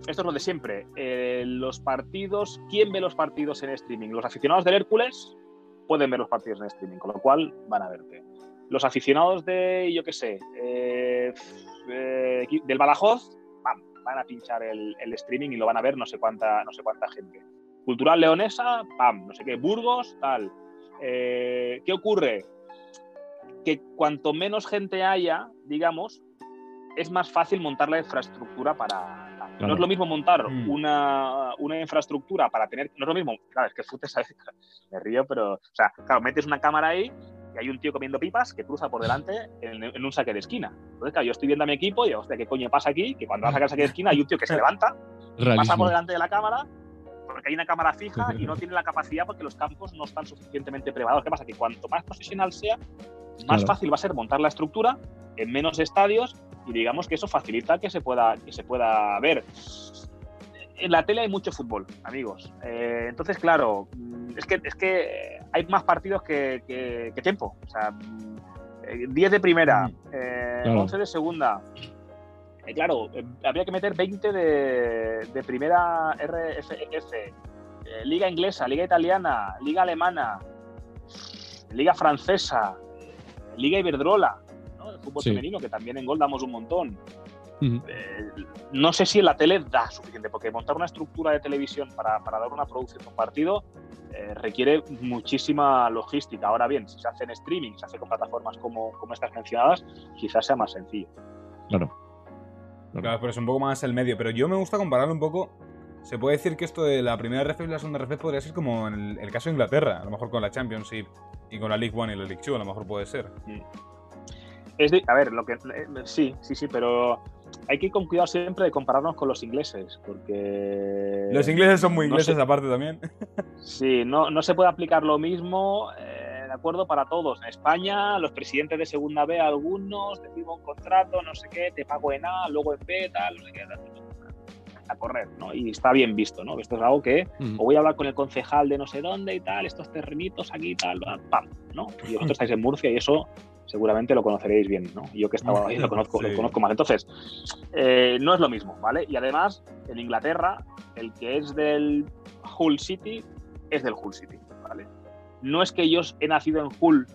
esto es lo de siempre. Eh, los partidos, ¿quién ve los partidos en streaming? Los aficionados del Hércules pueden ver los partidos en streaming, con lo cual van a verte. Los aficionados de, yo qué sé, eh, del Badajoz, pam, van a pinchar el, el streaming y lo van a ver no sé cuánta, no sé cuánta gente. Cultural Leonesa, pam, no sé qué, Burgos, tal. ¿Qué ocurre? Que cuanto menos gente haya, digamos, es más fácil montar la infraestructura para. No es lo mismo montar Mm. una, una infraestructura para tener. No es lo mismo. Claro, es que fute, ¿sabes? [LAUGHS] Me río, pero. O sea, claro, metes una cámara ahí y hay un tío comiendo pipas que cruza por delante en, en un saque de esquina. Entonces, claro, yo estoy viendo a mi equipo y digo, hostia, ¿qué coño pasa aquí? Que cuando va a sacar el saque de esquina hay un tío que se levanta, pasa por delante de la cámara, porque hay una cámara fija y no [LAUGHS] tiene la capacidad porque los campos no están suficientemente preparados. ¿Qué pasa? Que cuanto más profesional sea, más Claro. fácil va a ser montar la estructura en menos estadios y digamos que eso facilita que se pueda, que se pueda ver. En la tele hay mucho fútbol, amigos. Eh, entonces, claro, mm, es que, es que hay más partidos que, que- que tiempo. O sea, mm, eh, 10 de primera, eh, Claro. 11 de segunda. Eh, claro, eh, habría que meter 20 de, de primera RFF, eh, Liga Inglesa, Liga Italiana, Liga Alemana, Liga Francesa, Liga Iberdrola, ¿no? el fútbol Sí. femenino, que también en gol damos un montón. Eh, no sé si en la tele da suficiente, porque montar una estructura de televisión para, para dar una producción de un partido eh, requiere muchísima logística. Ahora bien, si se hace en streaming, se hace con plataformas como, como estas mencionadas, quizás sea más sencillo. Claro. Claro, pero es un poco más el medio. Pero yo me gusta compararlo un poco. Se puede decir que esto de la primera RF y la segunda RF podría ser como en el, el caso de Inglaterra. A lo mejor con la Championship y con la League One y la League Two, a lo mejor puede ser. Es de- a ver, lo que eh, sí, sí, sí, pero hay que ir con cuidado siempre de compararnos con los ingleses, porque Los ingleses son muy no ingleses aparte también. [LAUGHS] Sí, no, no se puede aplicar lo mismo, eh, acuerdo, para todos. En España, los presidentes de segunda B, algunos, te firmo un contrato, no sé qué, te pago en A, luego en B, tal, no sé qué, tal, a correr, ¿no? Y está bien visto, ¿no? Esto es algo que o voy a hablar con el concejal de no sé dónde y tal, estos terrenitos aquí tal, pam, ¿no? Y vosotros [LAUGHS] estáis en Murcia y eso seguramente lo conoceréis bien, ¿no? Yo que estaba ahí lo [LAUGHS] conozco, Sí. lo conozco más. Entonces, eh, no es lo mismo, ¿vale? Y además, en Inglaterra, el que es del Hull City es del Hull City, ¿vale? No es que yo he nacido en Hull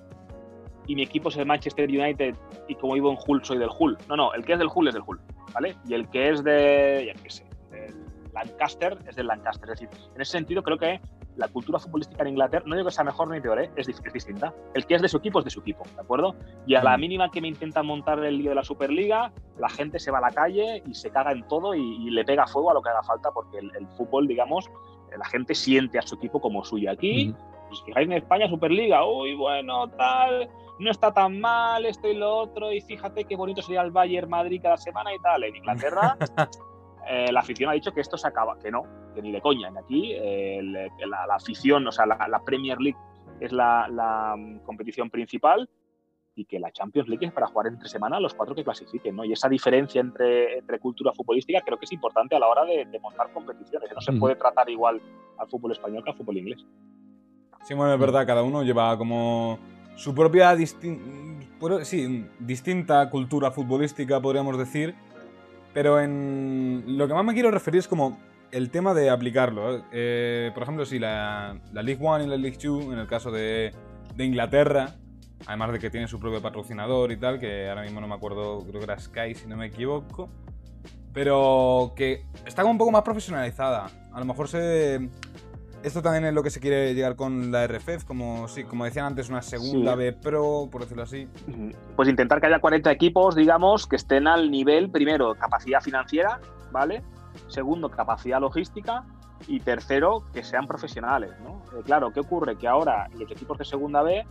y mi equipo es el Manchester United y como vivo en Hull soy del Hull. No, no, el que es del Hull es del Hull, ¿vale? Y el que es de, ya qué sé, del Lancaster es del Lancaster. Es decir, en ese sentido creo que la cultura futbolística en Inglaterra, no digo que sea mejor ni peor, ¿eh? es, es distinta. El que es de su equipo es de su equipo, ¿de acuerdo? Y a la Mm. mínima que me intentan montar el lío de la Superliga, la gente se va a la calle y se caga en todo y, y le pega fuego a lo que haga falta porque el, el fútbol, digamos, eh, la gente siente a su equipo como suyo. Aquí. Os fijáis en España, Superliga, uy, bueno, tal, no está tan mal, esto y lo otro, y fíjate qué bonito sería el Bayern Madrid cada semana y tal. En Inglaterra, [LAUGHS] eh, la afición ha dicho que esto se acaba, que no, que ni de coña. En aquí, eh, que la, la afición, o sea, la, la Premier League es la, la, mm, competición principal y que la Champions League es para jugar entre semana los cuatro que clasifiquen, ¿no? Y esa diferencia entre, entre cultura futbolística creo que es importante a la hora de, de montar competiciones. No se Ujú. puede tratar igual al fútbol español que al fútbol inglés. Sí, bueno, es verdad, cada uno lleva como su propia sí, distinta cultura futbolística, podríamos decir. Pero en lo que más me quiero referir es como el tema de aplicarlo. ¿eh? Eh, por ejemplo, si la, la League One y la League Two, en el caso de, de Inglaterra, además de que tiene su propio patrocinador y tal, que ahora mismo no me acuerdo, creo que era Sky, si no me equivoco. Pero que está como un poco más profesionalizada. A lo mejor se, esto también es lo que se quiere llegar con la RFEF, como, sí, como decían antes, una segunda Sí. B Pro, por decirlo así. Pues intentar que haya 40 equipos, digamos, que estén al nivel, primero, capacidad financiera, ¿vale? Segundo, capacidad logística. Y tercero, que sean profesionales, ¿no? Eh, claro, ¿qué ocurre? Que ahora los equipos de segunda B,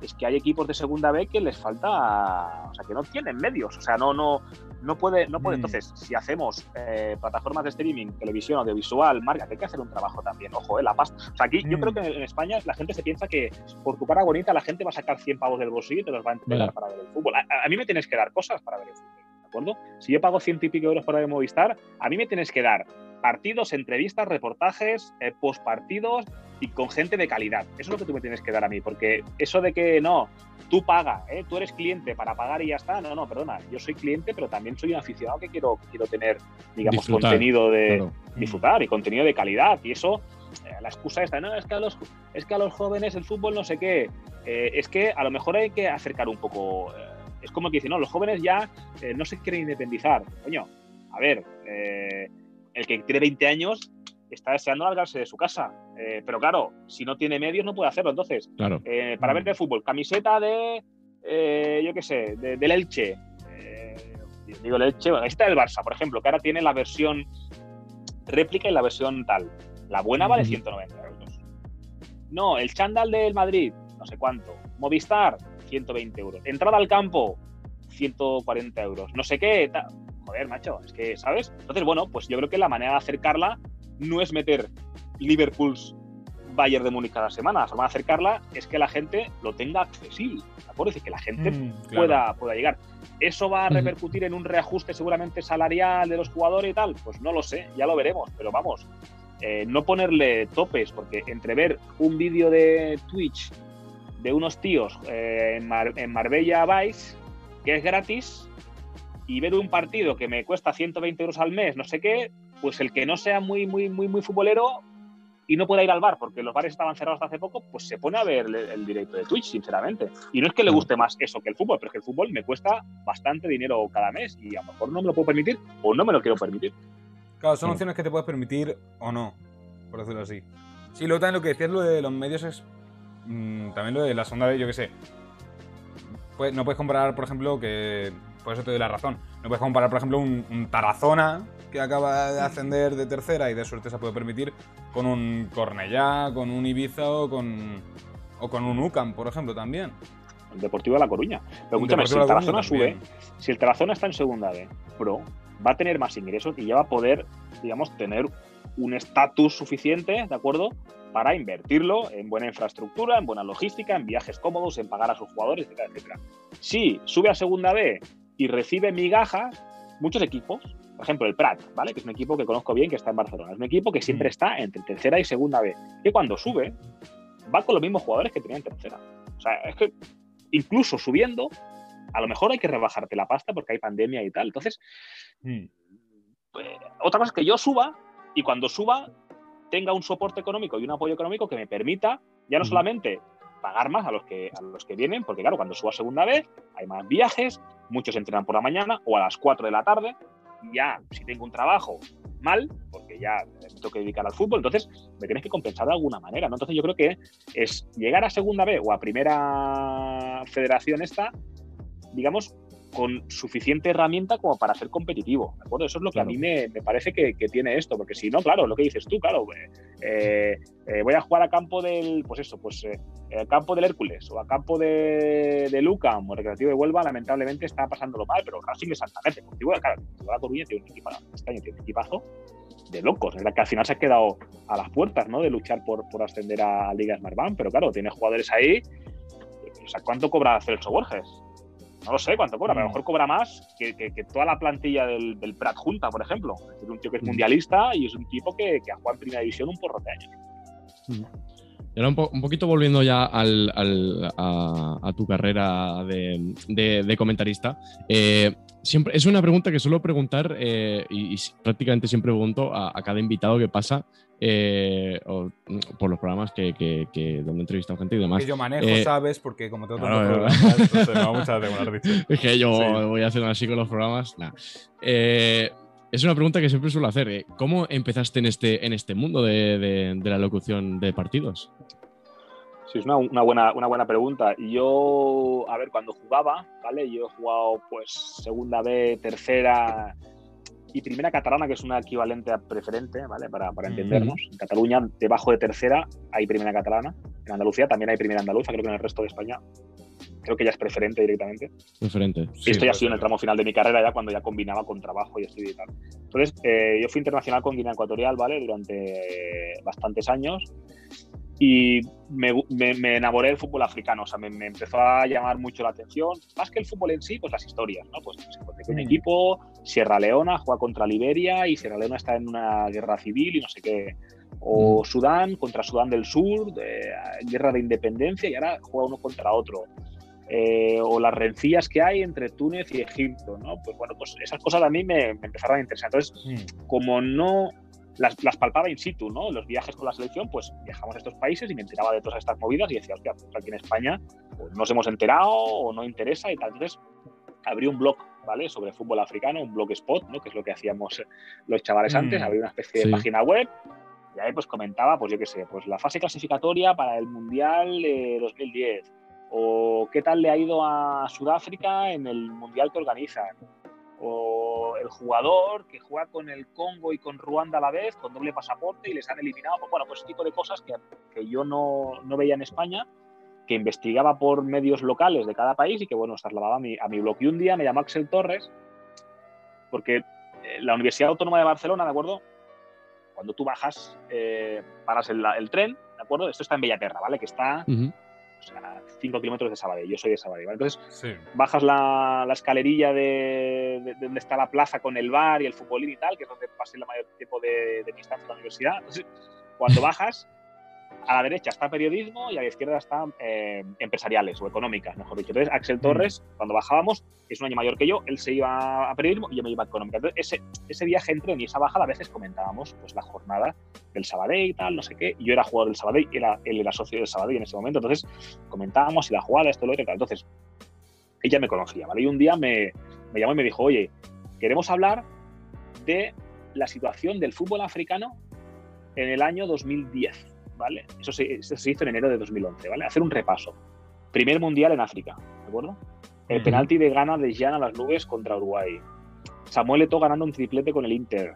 es que hay equipos de segunda B que les falta, o sea, que no tienen medios, o sea, no, no, no puede, no puede. Mm. Entonces, si hacemos eh, plataformas de streaming, televisión, audiovisual, marca, que hay que hacer un trabajo también, ojo, eh, la pasta. O sea, aquí yo Mm. creo que en España la gente se piensa que por tu cara bonita la gente va a sacar 100 pavos del bolsillo y te los va a entregar para ver el fútbol. A, a mí me tienes que dar cosas para ver el fútbol, ¿de acuerdo? Si yo pago ciento y pico euros para ver Movistar, a mí me tienes que dar partidos, entrevistas, reportajes, eh, postpartidos y con gente de calidad. Eso es lo que tú me tienes que dar a mí, porque eso de que no, tú paga, ¿eh? tú eres cliente para pagar y ya está, no, no, perdona, yo soy cliente, pero también soy un aficionado que quiero, quiero tener, digamos, Disfrutar, contenido de, Claro. disfrutar y contenido de calidad. Y eso, eh, la excusa esta, no, es que a los, es que a los jóvenes el fútbol no sé qué. Eh, es que a lo mejor hay que acercar un poco. eh, es como que dicen, no, los jóvenes ya no se quieren independizar. Coño, a ver, eh, el que tiene 20 años está deseando largarse de su casa. Eh, pero claro, si no tiene medios no puede hacerlo. Entonces, Claro. eh, para Mm. ver el fútbol, camiseta de, eh, yo qué sé, de- del Elche. Digo el Elche, bueno, esta del Barça, por ejemplo, que ahora tiene la versión réplica y la versión tal. La buena vale Ujú. 190 euros. No, el chándal del Madrid, no sé cuánto. Movistar, 120 euros. Entrada al campo, 140 euros. No sé qué. Joder, macho, es que, ¿sabes? Entonces, bueno, pues yo creo que la manera de acercarla no es meter Liverpool's Bayern de Múnich cada semana. La forma de acercarla es que la gente lo tenga accesible. ¿De acuerdo? Es decir, que la gente Mm, claro. pueda, pueda llegar. ¿Eso va a repercutir en un reajuste seguramente salarial de los jugadores y tal? Pues no lo sé, ya lo veremos, pero vamos, eh, no ponerle topes, porque entre ver un vídeo de Twitch de unos tíos eh, en, Mar- en Marbella Vice, que es gratis, y ver un partido que me cuesta 120 euros al mes, no sé qué, pues el que no sea muy, muy, muy, muy futbolero y no pueda ir al bar porque los bares estaban cerrados hasta hace poco, pues se pone a ver el, el directo de Twitch, sinceramente. Y no es que le guste más eso que el fútbol, pero es que el fútbol me cuesta bastante dinero cada mes y a lo mejor no me lo puedo permitir o no me lo quiero permitir. Claro, son Claro. opciones que te puedes permitir o no, por decirlo así. Sí, luego también lo que decías lo de los medios es mm, también lo de la sonda de, yo qué sé. Pues, no puedes comparar, por ejemplo, que. Por eso te doy la razón. No puedes comparar, por ejemplo, un, un Tarazona que acaba de ascender de tercera y de suerte se puede permitir con un Cornellá, con un Ibiza o con. O con un UCAM, por ejemplo, también. el Deportivo de La Coruña. Pero escúchame, si el Tarazona sube, si el Tarazona está en segunda B, Pro, va a tener más ingresos y ya va a poder, digamos, tener un estatus suficiente, ¿de acuerdo? Para invertirlo en buena infraestructura, en buena logística, en viajes cómodos, en pagar a sus jugadores, etcétera, etcétera. Si sube a segunda B y recibe migajas, muchos equipos, por ejemplo, el Prat, ¿vale? Que es un equipo que conozco bien, que está en Barcelona. Es un equipo que siempre mm. está entre tercera y segunda B. Que cuando sube, va con los mismos jugadores que tenía en tercera. O sea, es que incluso subiendo, a lo mejor hay que rebajarte la pasta porque hay pandemia y tal. Entonces, mm. pues, otra cosa es que yo suba y cuando suba tenga un soporte económico y un apoyo económico que me permita ya no solamente pagar más a los que a los que vienen, porque claro, cuando suba segunda vez hay más viajes, muchos entrenan por la mañana o a las 4 de la tarde, ya si tengo un trabajo mal, porque ya me tengo que dedicar al fútbol, entonces me tienes que compensar de alguna manera, ¿no? Entonces yo creo que es llegar a segunda B o a primera federación esta, digamos, con suficiente herramienta como para ser competitivo. ¿de acuerdo? Eso es lo que a mí me, parece que, tiene esto, porque si no, claro, lo que dices tú, claro, eh, eh, voy a jugar a campo del, pues eso, pues eh, campo del Hércules o a campo de, de Lucam o Recreativo de Huelva, lamentablemente está pasándolo mal, pero Racing exactamente. Contigo, claro, la Coruña tiene un equipazo, este año tiene un equipazo de locos. Es verdad que al final se ha quedado a las puertas, ¿no? De luchar por, por ascender a Liga Smartbank, pero claro, tiene jugadores ahí. O sea, ¿cuánto cobra Celso Borges? no lo sé cuánto cobra, pero a lo mm. mejor cobra más que, toda la plantilla del, Prat Junta, por ejemplo. Es un tío que es mm. mundialista y es un tipo que, ha jugado en primera división un porro de años. Mm. Era un, poquito volviendo ya a, tu carrera de, comentarista. Eh, siempre, es una pregunta que suelo preguntar eh, y, prácticamente siempre pregunto a, cada invitado que pasa eh, o, por los programas que, que, donde he entrevistado gente y demás. Que yo manejo, eh, ¿sabes? Porque como tengo tantos programas, entonces no muchas dicho. [LAUGHS] Es que yo voy a hacer así con los programas. Es una pregunta que siempre suelo hacer. ¿Cómo empezaste en este, en este mundo de, de, la locución de partidos? Sí, es una, una, buena, una buena pregunta. Yo, a ver, cuando jugaba, ¿vale? Yo he jugado pues segunda B, tercera, y primera catalana, que es una equivalente a preferente, ¿vale? Para, para entendernos. En Cataluña, debajo de tercera, hay primera catalana. En Andalucía también hay primera andaluza, creo que en el resto de España creo que ya es preferente directamente. Preferente. esto ya ha sido en el tramo final de mi carrera, ya cuando ya combinaba con trabajo y estudio y tal. Entonces, eh, yo fui internacional con Guinea Ecuatorial, ¿vale? Durante bastantes años y me, enamoré del fútbol africano, o sea, me, empezó a llamar mucho la atención, más que el fútbol en sí, pues las historias, ¿no? Pues se pues, un mm. equipo, Sierra Leona juega contra Liberia y Sierra Leona está en una guerra civil y no sé qué, o mm. Sudán contra Sudán del Sur, guerra de independencia y ahora juega uno contra otro. Eh, o las rencillas que hay entre Túnez y Egipto, ¿no? Pues bueno, pues esas cosas a mí me, empezaron a interesar. Entonces, mm. como no las, palpaba in situ, ¿no? Los viajes con la selección, pues viajamos a estos países y me enteraba de todas estas movidas y decía, hostia, pues aquí en España pues, nos hemos enterado o no interesa y tal. Entonces, abrí un blog, ¿vale? Sobre fútbol africano, un blog spot, ¿no? Que es lo que hacíamos los chavales mm, antes, abrí una especie de página web y ahí pues comentaba, pues yo qué sé, pues la fase clasificatoria para el Mundial 2010 o qué tal le ha ido a Sudáfrica en el Mundial que organizan o el jugador que juega con el Congo y con Ruanda a la vez, con doble pasaporte y les han eliminado. Pues, bueno, pues ese tipo de cosas que, que yo no, no, veía en España, que investigaba por medios locales de cada país y que, bueno, trasladaba a mi, a mi blog. Y un día me llamó Axel Torres, porque eh, la Universidad Autónoma de Barcelona, ¿de acuerdo? Cuando tú bajas, eh, paras el, tren, ¿de acuerdo? Esto está en Bellaterra, ¿vale? Que está o sea, 5 kilómetros de Sabadell, yo soy de Sabadell, Entonces, bajas la, la escalerilla de, donde está la plaza con el bar y el futbolín y tal, que es donde pasé el mayor tiempo de, de mi estancia en la universidad. Entonces, cuando [LAUGHS] bajas, a la derecha está periodismo y a la izquierda están eh, empresariales o económicas, mejor dicho. Entonces, Axel Torres, mm. cuando bajábamos, es un año mayor que yo, él se iba a periodismo y yo me iba a económica. Entonces, ese, ese viaje entre y esa bajada, a veces comentábamos pues, la jornada del Sabadell y tal, no sé qué. Yo era jugador del Sabadell, era, él era socio del Sabadell en ese momento. Entonces, comentábamos y la jugada, esto, lo otro, Entonces, ella me conocía, ¿vale? Y un día me, me llamó y me dijo, oye, queremos hablar de la situación del fútbol africano en el año 2010 ¿vale? Eso se, hizo en enero de 2011, ¿vale? Hacer un repaso. Primer mundial en África, ¿de acuerdo? El penalti de Ghana de Jan a las nubes contra Uruguay. Samuel Eto'o ganando un triplete con el Inter.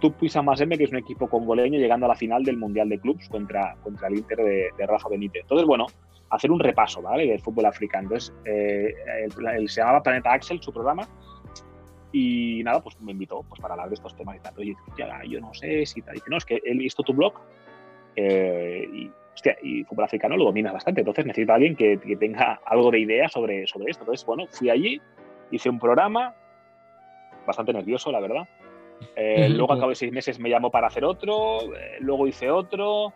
Tupu y que es un equipo congoleño, llegando a la final del Mundial de Clubs contra, contra el Inter de, Rafa Benítez. Entonces, bueno, hacer un repaso, ¿vale? Del fútbol africano. Entonces, eh, el- el- se llamaba Planeta Axel, su programa, y nada, pues me invitó pues, para hablar de estos temas y tal. Yo no sé si tal. Dice, no, es que he visto tu blog eh, y, hostia, y fútbol africano lo dominas bastante, entonces necesito a alguien que, que tenga algo de idea sobre, sobre esto. Entonces, bueno, fui allí, hice un programa, bastante nervioso, la verdad. Eh, luego, a cabo de seis meses, me llamó para hacer otro, eh, luego hice otro,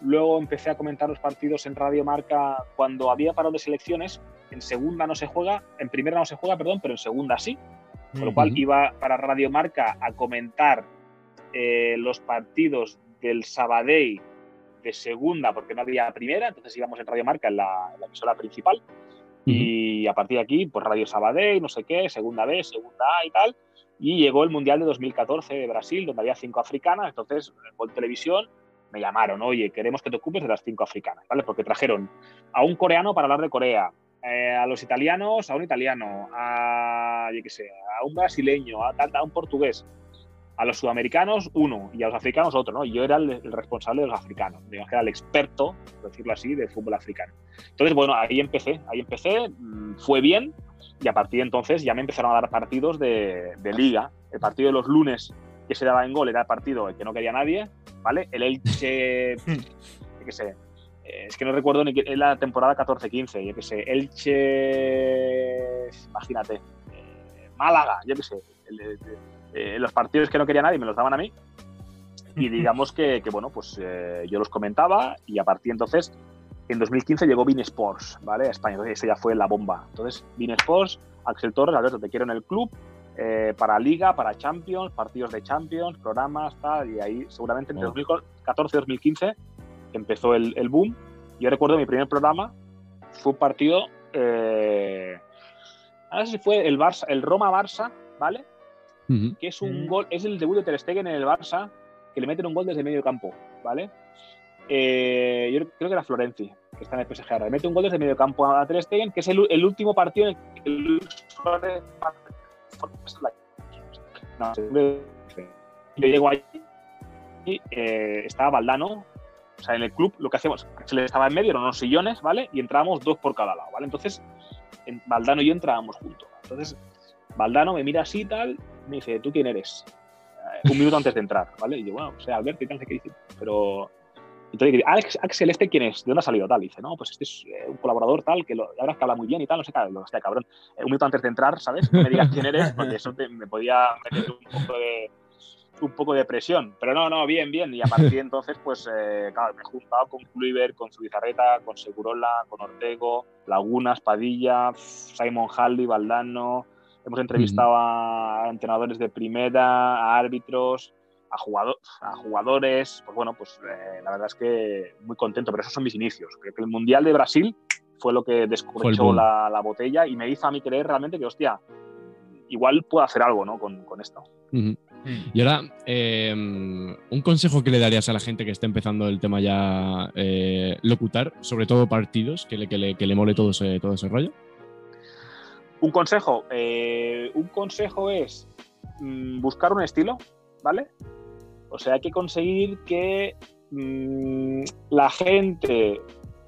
luego empecé a comentar los partidos en Radio Marca cuando había parado de selecciones. En segunda no se juega, en primera no se juega, perdón, pero en segunda sí. Con lo cual iba para Radio Marca a comentar eh, los partidos del Sabadell de segunda, porque no había primera, entonces íbamos en Radio Marca en la, en la emisora principal. Y a partir de aquí, pues Radio Sabadell, no sé qué, segunda B, segunda A y tal. Y llegó el Mundial de 2014 de Brasil, donde había cinco africanas. Entonces, en Gol Televisión me llamaron, oye, queremos que te ocupes de las cinco africanas, ¿vale? Porque trajeron a un coreano para hablar de Corea, eh, a los italianos a un italiano, a, yo qué sé, a un brasileño, a un portugués, a los sudamericanos uno y a los africanos otro, ¿no? Yo era el, el responsable de los africanos, digamos que era el experto, por decirlo así, de fútbol africano. Entonces, bueno, ahí empecé, ahí empecé, mm, fue bien y a partir de entonces ya me empezaron a dar partidos de, de liga. El partido de los lunes que se daba en gol era el partido que no quería nadie, ¿vale? El Elche, [LAUGHS] yo qué sé, eh, es que no recuerdo ni que es la temporada 14-15, yo qué sé, Elche, imagínate, eh, Málaga, yo qué sé, el- el- eh, los partidos que no quería nadie me los daban a mí y [LAUGHS] digamos que, que, bueno, pues eh, yo los comentaba y a partir de entonces, en 2015 llegó Bean Sports, ¿vale? A España, entonces eso ya fue la bomba. Entonces, Bean Sports, Axel Torres, Alberto, te quiero en el club, eh, para Liga, para Champions, partidos de Champions, programas, tal, y ahí seguramente entre Oh. 2014 y 2015 empezó el, el boom. Yo recuerdo mi primer programa fue un partido, eh, no sé si fue el Barça, el Roma-Barça, ¿vale? Que es un Mm. gol, es el debut de Ter Stegen en el Barça, que le meten un gol desde medio campo, ¿vale? Eh, yo creo que era Florenzi, que está en el PSG ahora. Le mete un gol desde medio campo a Ter Stegen, que es el, el último partido en el que Luis Suárez no, yo llego allí y eh, estaba Valdano, o sea, en el club lo que hacemos, se le estaba en medio, eran unos sillones, ¿vale? Y entrábamos dos por cada lado, ¿vale? Entonces, en- Valdano y yo entrábamos juntos. Entonces, Valdano me mira así y tal, me dice, ¿tú quién eres? Eh, un minuto antes de entrar, ¿vale? Y yo, bueno, o sea, Alberto y tal, qué dice. Pero. Entonces, Alex, Axel, ¿este quién es? ¿De dónde ha salido tal? Y dice, no, pues este es eh, un colaborador tal, que lo, la verdad es que habla muy bien y tal, no sé qué, lo hostia, cabrón. Eh, un minuto antes de entrar, ¿sabes? No me digas quién eres, porque eso te- me podía meter un poco de un poco de presión, pero no, no, bien, bien, y a partir de entonces, pues, eh, claro, me he juntado con Kluivert, con Zubizarreta, con Segurola, con Ortego, Lagunas, Padilla, Simon Halley, Valdano, hemos entrevistado a entrenadores de primera, a árbitros, a, jugador, a jugadores, pues bueno, pues eh, la verdad es que muy contento, pero esos son mis inicios. Creo que el Mundial de Brasil fue lo que boom. la, la botella y me hizo a mí creer realmente que, hostia, igual puedo hacer algo, ¿no? Con, con esto. Ujú. Y ahora, eh, un consejo que le darías a la gente que está empezando el tema ya eh, locutar, sobre todo partidos, que le, que le, que le mole todo ese, todo ese rollo. Un consejo, eh, un consejo es mm, buscar un estilo, ¿vale? O sea, hay que conseguir que mm, la gente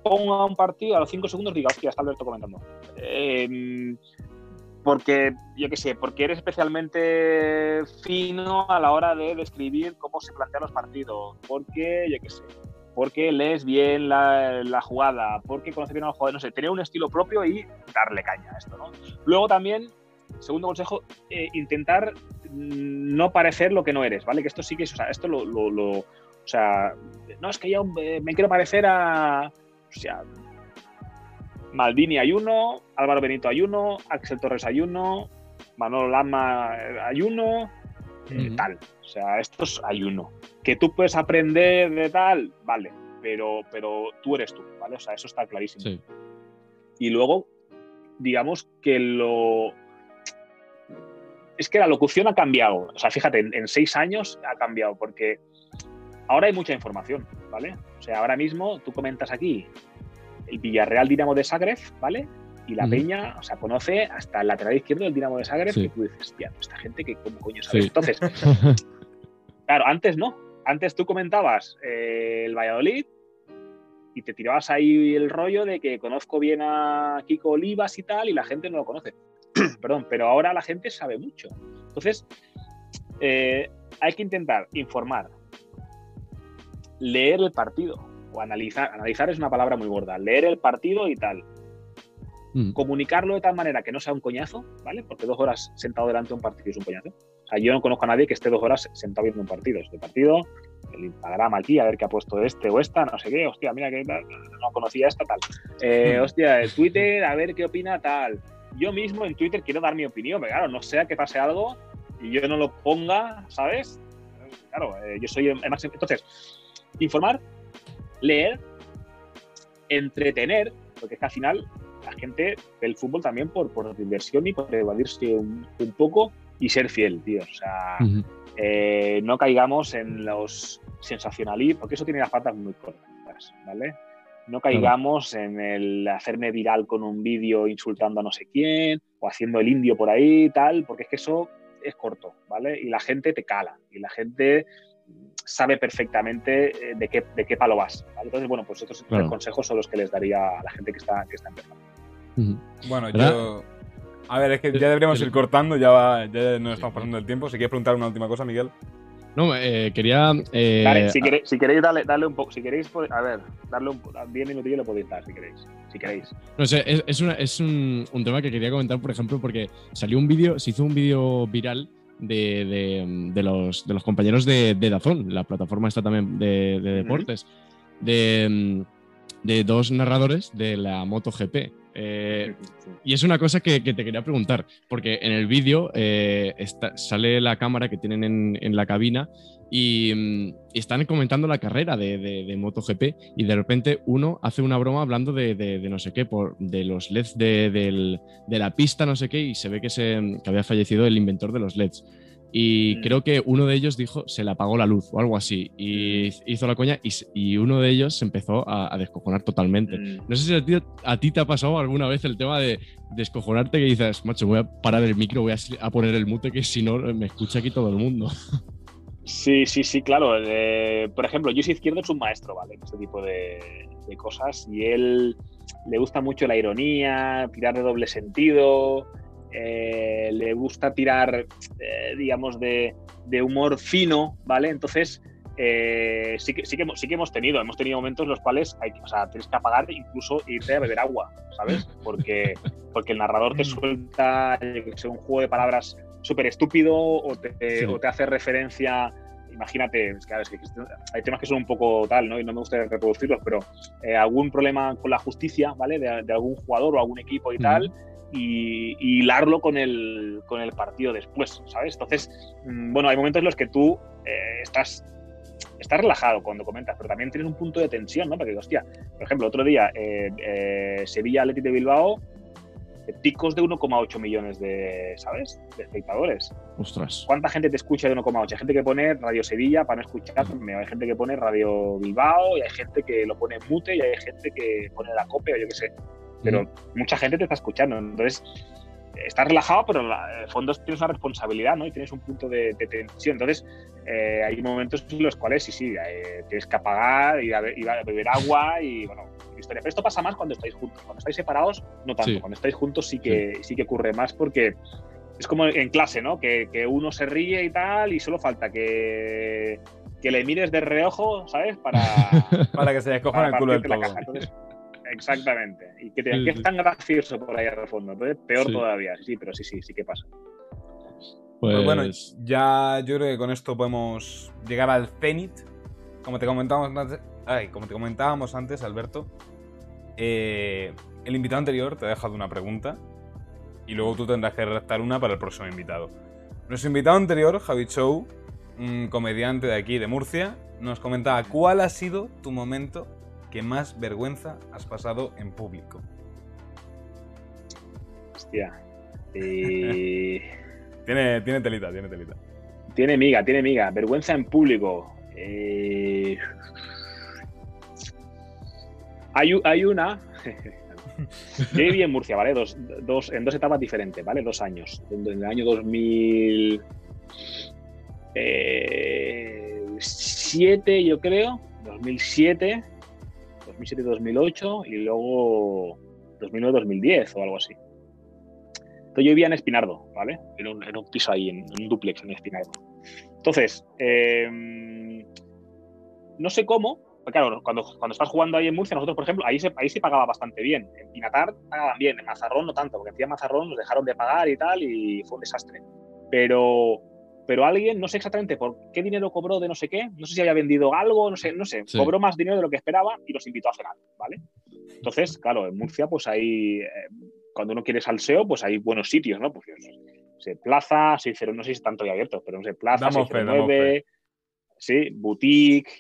ponga un partido a los 5 segundos diga, hostia, está Alberto comentando. Eh, porque, yo qué sé, porque eres especialmente fino a la hora de describir cómo se plantean los partidos, porque, yo qué sé, porque lees bien la, jugada, porque conoces bien a los jugadores, no sé, tener un estilo propio y darle caña a esto, ¿no? Luego también, segundo consejo, eh, intentar mm, no parecer lo que no eres, ¿vale? Que esto sí que es, o sea, esto lo- o sea, no, es que yo eh, me quiero parecer a, o sea, Maldini hay uno, Álvaro Benito hay uno, Axel Torres hay uno, Manolo Lama eh, hay uno, eh, tal. O sea, estos hay uno. Que tú puedes aprender de tal, vale, pero, pero tú eres tú, ¿vale? O sea, eso está clarísimo. Sí. Y luego, digamos que lo. Es que la locución ha cambiado. O sea, fíjate, en, en seis años ha cambiado, porque ahora hay mucha información, ¿vale? O sea, ahora mismo tú comentas aquí el Villarreal Dinamo de Zagreb, ¿vale? Y la. Peña, o sea, conoce hasta el lateral izquierdo del Dinamo de Zagreb, Sí. que tú dices, tía, esta gente que cómo coño sabe. Sí. Entonces, [LAUGHS] claro, antes no. Antes tú comentabas eh, el Valladolid y te tirabas ahí el rollo de que conozco bien a Kiko Olivas y tal, y la gente no lo conoce. [CLEARS THROAT] Perdón, pero ahora la gente sabe mucho. Entonces, eh, hay que intentar informar, leer el partido o analizar. Analizar es una palabra muy gorda. Leer el partido y tal. Mm. Comunicarlo de tal manera que no sea un coñazo, ¿vale? Porque dos horas sentado delante de un partido es un coñazo. O sea, yo no conozco a nadie que esté dos horas sentado viendo un partido. Este partido, el Instagram aquí, a ver qué ha puesto este o esta, no sé qué. Hostia, mira que tal, no conocía esta, tal. Eh, hostia, el Twitter, a ver qué opina tal. Yo mismo en Twitter quiero dar mi opinión, pero claro, no sea que pase algo y yo no lo ponga, ¿sabes? Claro, eh, yo soy el máximo. Entonces, informar, leer, entretener, porque es que al final gente el fútbol también por, por diversión y por evadirse un, un poco y ser fiel, tío. O sea, Ujú. eh, no caigamos en los sensacionalismos, porque eso tiene las patas muy cortas, ¿vale? No caigamos en el hacerme viral con un vídeo insultando a no sé quién o haciendo el indio por ahí tal, porque es que eso es corto, ¿vale? Y la gente te cala y la gente sabe perfectamente eh, de qué, de qué palo vas. ¿vale? Entonces, bueno, pues estos Claro. consejos son los que les daría a la gente que está, que está empezando. Bueno, ¿Verdad? yo. A ver, es que ya deberíamos ir cortando, ya, va- ya nos estamos pasando el tiempo. Si quieres preguntar una última cosa, Miguel. No, eh, quería. eh, Dale, si, queréis, si queréis darle, darle un poco, si queréis, pod- a ver, darle un 10 minutillos le podéis dar, si queréis. Si queréis. No sé, es, es, una- es un, un tema que quería comentar, por ejemplo, porque salió un vídeo, se hizo un vídeo viral de, de- de los, de los compañeros de, de Dazón, la plataforma esta también de, de deportes, de, de dos narradores de la MotoGP. Eh, [LAUGHS] y es una cosa que, que te quería preguntar, porque en el vídeo eh, sale la cámara que tienen en, en la cabina y, mm, y están comentando la carrera de, de- de MotoGP y de repente uno hace una broma hablando de, de- no sé qué, por, de los LEDs de la pista, no sé qué, y se ve que, se, que había fallecido el inventor de los LEDs. Y creo que uno de ellos dijo, se le apagó la luz o algo así, y hizo la coña y, uno de ellos se empezó a, a descojonar totalmente. Mm. No sé si a ti, a ti te ha pasado alguna vez el tema de descojonarte que dices, macho, voy a parar el micro, voy a, a poner el mute, que si no me escucha aquí todo el mundo. [LAUGHS] Sí, sí, sí, claro. Eh, por ejemplo, Luis Izquierdo es un maestro, ¿vale? En este tipo de, de cosas. Y él le gusta mucho la ironía, tirar de doble sentido, eh, le gusta tirar, eh, digamos, de, de humor fino, ¿vale? Entonces, eh, sí, que, sí, que hemos, sí que hemos tenido, hemos tenido momentos en los cuales hay, que- o sea, tienes que apagar e incluso irte a beber agua, ¿sabes? Porque, [LAUGHS] porque el narrador te suelta un juego de palabras súper estúpido o te, Sí. o te hace referencia. Imagínate, es que, es que hay temas que son un poco tal, ¿no? Y no me gustaría reproducirlos, pero eh, algún problema con la justicia, ¿vale? De, de algún jugador o algún equipo y tal, y, y hilarlo con el, con el partido después, ¿sabes? Entonces, mm, bueno, hay momentos en los que tú eh, estás, estás relajado cuando comentas, pero también tienes un punto de tensión, ¿no? Porque, hostia, por ejemplo, otro día, eh, eh, Sevilla Athletic de Bilbao, picos de 1,8 millones de, ¿sabes? De espectadores. Ostras. ¿Cuánta gente te escucha de 1,8? Hay gente que pone Radio Sevilla para no escucharme, hay gente que pone Radio Bilbao, y hay gente que lo pone en mute, y hay gente que pone la cope, o yo qué sé. Pero mucha gente te está escuchando. Entonces, estás relajado, pero la- en el fondo tienes una responsabilidad, ¿no? Y tienes un punto de, de tensión. Entonces, eh, hay momentos en los cuales sí, sí, eh, tienes que apagar, ir a, be- ir a beber agua y, bueno, historia. Pero esto pasa más cuando estáis juntos. Cuando estáis separados, no tanto. Sí. Cuando estáis juntos sí que, sí. que ocurre más porque es como en clase, ¿no? Que, que uno se ríe y tal y solo falta que, que le mires de reojo, ¿sabes? Para, [LAUGHS] Para que se descojan para el culo del todo. caja. Entonces, exactamente. Y que, te, Sí, que sí. es tan gracioso por ahí al fondo. Entonces, peor Sí. todavía. Sí, pero sí, sí, sí que pasa. Pues, Pues bueno, ya yo creo que con esto podemos llegar al cenit. Como te comentábamos antes, ay, como te comentábamos antes, Alberto, eh, el invitado anterior te ha dejado una pregunta y luego tú tendrás que redactar una para el próximo invitado. Nuestro invitado anterior, Javi Show, un comediante de aquí, de Murcia, nos comentaba cuál ha sido tu momento que más vergüenza has pasado en público. Hostia. [LAUGHS] Eh, Tiene, tiene telita, tiene telita. tiene miga, tiene miga. Vergüenza en público. Eh, hay, hay una. [LAUGHS] Yo viví en Murcia, ¿vale? Dos, dos, en dos etapas diferentes, ¿vale? Dos años. En el año 2007, yo creo. 2007. 2007-2008 y luego 2009-2010 o algo así. Entonces yo vivía en Espinardo, ¿vale? En un, en piso ahí, en, en un duplex en Espinardo. Entonces, eh, no sé cómo, claro, cuando, cuando estás jugando ahí en Murcia, nosotros, por ejemplo, ahí se, ahí se pagaba bastante bien. En Pinatar pagaban bien, en Mazarrón no tanto, porque encima Mazarrón nos dejaron de pagar y tal, y fue un desastre. Pero, pero alguien, no sé exactamente por qué dinero cobró de no sé qué, no sé si había vendido algo, no sé, no sé, Sí. cobró más dinero de lo que esperaba y los invitó a cenar, ¿vale? Entonces, claro, en Murcia, pues ahí, eh, cuando uno quiere salseo, pues hay buenos sitios, ¿no? Pues no sé, Plaza, 60, no sé si están todavía abiertos, pero no sé, Plaza, Damos fe, damos 609, sí, Boutique,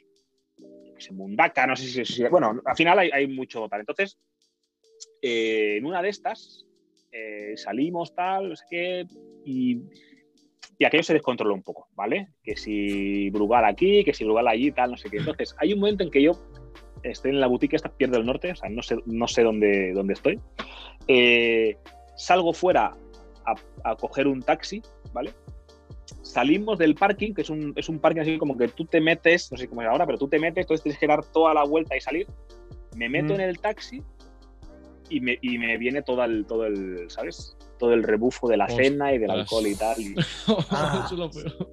sé, Mundaka, no sé si, si- bueno, al final hay, hay mucho tal. Entonces, eh, en una de estas eh, salimos tal, no sé qué, y, y aquello se descontroló un poco, ¿vale? Que si Brugal aquí, que si Brugal allí, tal, no sé qué. Entonces, hay un momento en que yo estoy en la boutique esta, pierdo el norte, o sea, no sé, no sé dónde, dónde estoy. Eh, salgo fuera a, a coger un taxi, ¿vale? Salimos del parking, que es un, es un parking así como que tú te metes, no sé cómo es ahora, pero tú te metes, entonces tienes que dar toda la vuelta y salir. Me meto Mm. en el taxi y me, y me viene todo el, todo el, ¿sabes? Todo el rebufo de la Ostras. cena y del alcohol y tal. y- Ah. [LAUGHS] Eso es lo peor.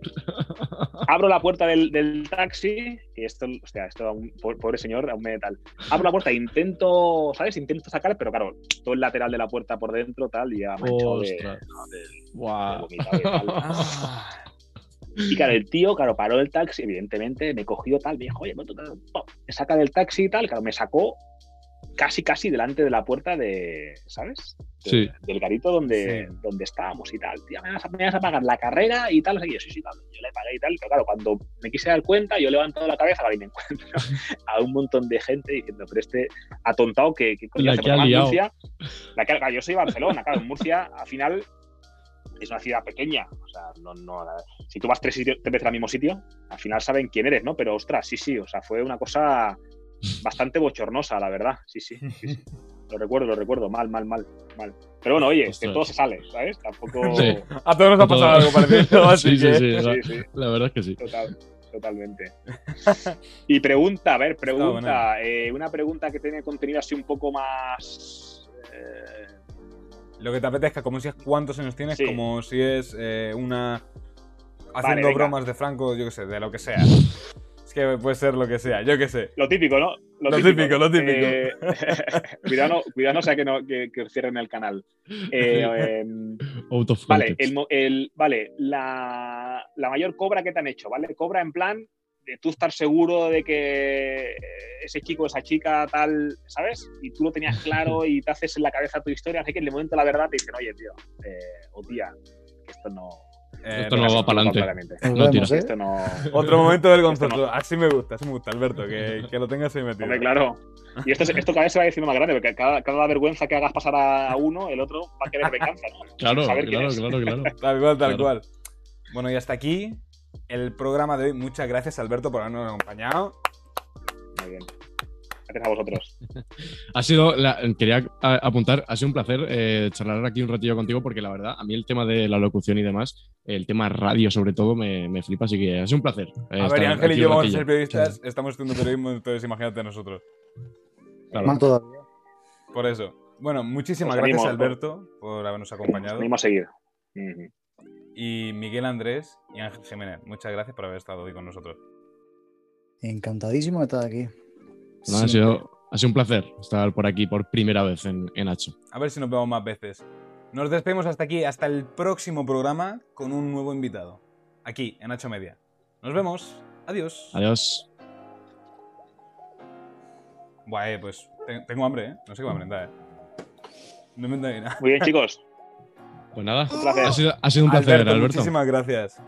abro la puerta del, del taxi y esto, hostia, esto, po- pobre señor, aún me tal. Abro la puerta e intento, ¿sabes? Intento sacar, pero claro, todo el lateral de la puerta por dentro, tal, y ya manchado de, Ostras. de- de Guau. vomitado y tal. Ah. Y claro, el tío, claro, paró el taxi, evidentemente, me cogió tal, me dijo, oye, pum, me saca del taxi y tal, claro, me sacó casi, casi delante de la puerta de, ¿sabes? De- Sí. Del garito donde, Sí. donde estábamos y tal. Tío, me vas, a, me vas a pagar la carrera y tal. Yo, sí, sí, tal. Yo le pagué y tal, pero claro, cuando me quise dar cuenta, yo levanto la cabeza y me [LAUGHS] encuentro a un montón de gente diciendo, pero este atontado que, que coño La hace? que ha Porque además liado. Murcia, la que, claro, yo soy de Barcelona, claro, en Murcia, al final, es una ciudad pequeña. O sea, no, no, la- si tú vas tres, sitios- tres veces al mismo sitio, al final saben quién eres, ¿no? Pero ostras, sí, sí, o sea, fue una cosa bastante bochornosa, la verdad. Sí, sí, sí, sí. [LAUGHS] Lo recuerdo, lo recuerdo, mal, mal, mal, mal. Pero bueno, oye, que Ostras. todo se sale, ¿sabes? Tampoco. Sí. A todos nos ha pasado algo parecido, [LAUGHS] así Sí, sí, que... sí, la, Sí, sí, la verdad es que sí. total, totalmente. Y pregunta, a ver, pregunta, eh, una pregunta que tiene contenido así un poco más. eh, Lo que te apetezca, como si es cuántos años tienes, Sí. como si es eh, una... Haciendo bromas de Franco, yo qué sé, de lo que sea. Que puede ser lo que sea, yo qué sé. Lo típico, ¿no? Lo típico, lo típico. Eh, [LAUGHS] cuidado, no, cuidado, no sea que, no, que, que os cierren el canal. Eh, [LAUGHS] em, Out of vale, el, mo- el- vale la, la mayor cobra que te han hecho, ¿vale? Cobra en plan de tú estar seguro de que ese chico, esa chica, tal, ¿sabes? Y tú lo tenías claro [LAUGHS] y te haces en la cabeza tu historia, así que en el momento de la verdad te dicen, oye, tío, eh, o tía, que esto no... Eh, Esto no va para adelante. No tira. ¿eh? Esto no... Otro momento del Esto concepto. Así me gusta, así me gusta, Alberto, que, que lo tengas ahí metido. Hombre, claro. Y esto, esto cada vez se va diciendo más grande, porque cada, cada vergüenza que hagas pasar a uno, el otro va a querer venganza, ¿no? Claro, Saber claro, claro, claro. [LAUGHS] Tal cual, tal Claro. cual. Bueno, y hasta aquí el programa de hoy. Muchas gracias, Alberto, por habernos acompañado. Muy bien. Gracias a vosotros. [LAUGHS] Ha sido, la- quería apuntar, ha sido un placer eh, charlar aquí un ratillo contigo porque la verdad, a mí el tema de la locución y demás, el tema radio sobre todo, me, me flipa, así que ha sido un placer. eh, A ver, y Ángel y yo vamos a ser periodistas, estamos estudiando periodismo, entonces imagínate nosotros. Claro. Más todavía. Por eso. Bueno, muchísimas gracias, animo, Alberto, por habernos acompañado. Venimos a seguir. Y Miguel Andrés y Ángel Jiménez, muchas gracias por haber estado hoy con nosotros. Encantadísimo de estar aquí. No, ha, sido, ha sido un placer estar por aquí por primera vez en, en Hacho. A ver si nos vemos más veces. Nos despedimos hasta aquí, hasta el próximo programa con un nuevo invitado. Aquí, en Hacho Media. Nos vemos. Adiós. Adiós. Buah, eh, pues te- tengo hambre, ¿eh? No sé qué voy a merendar, ¿eh? No me nada. Muy bien, chicos. Pues nada, Un placer. ha sido, ha sido un placer, Alberto, Alberto. muchísimas gracias.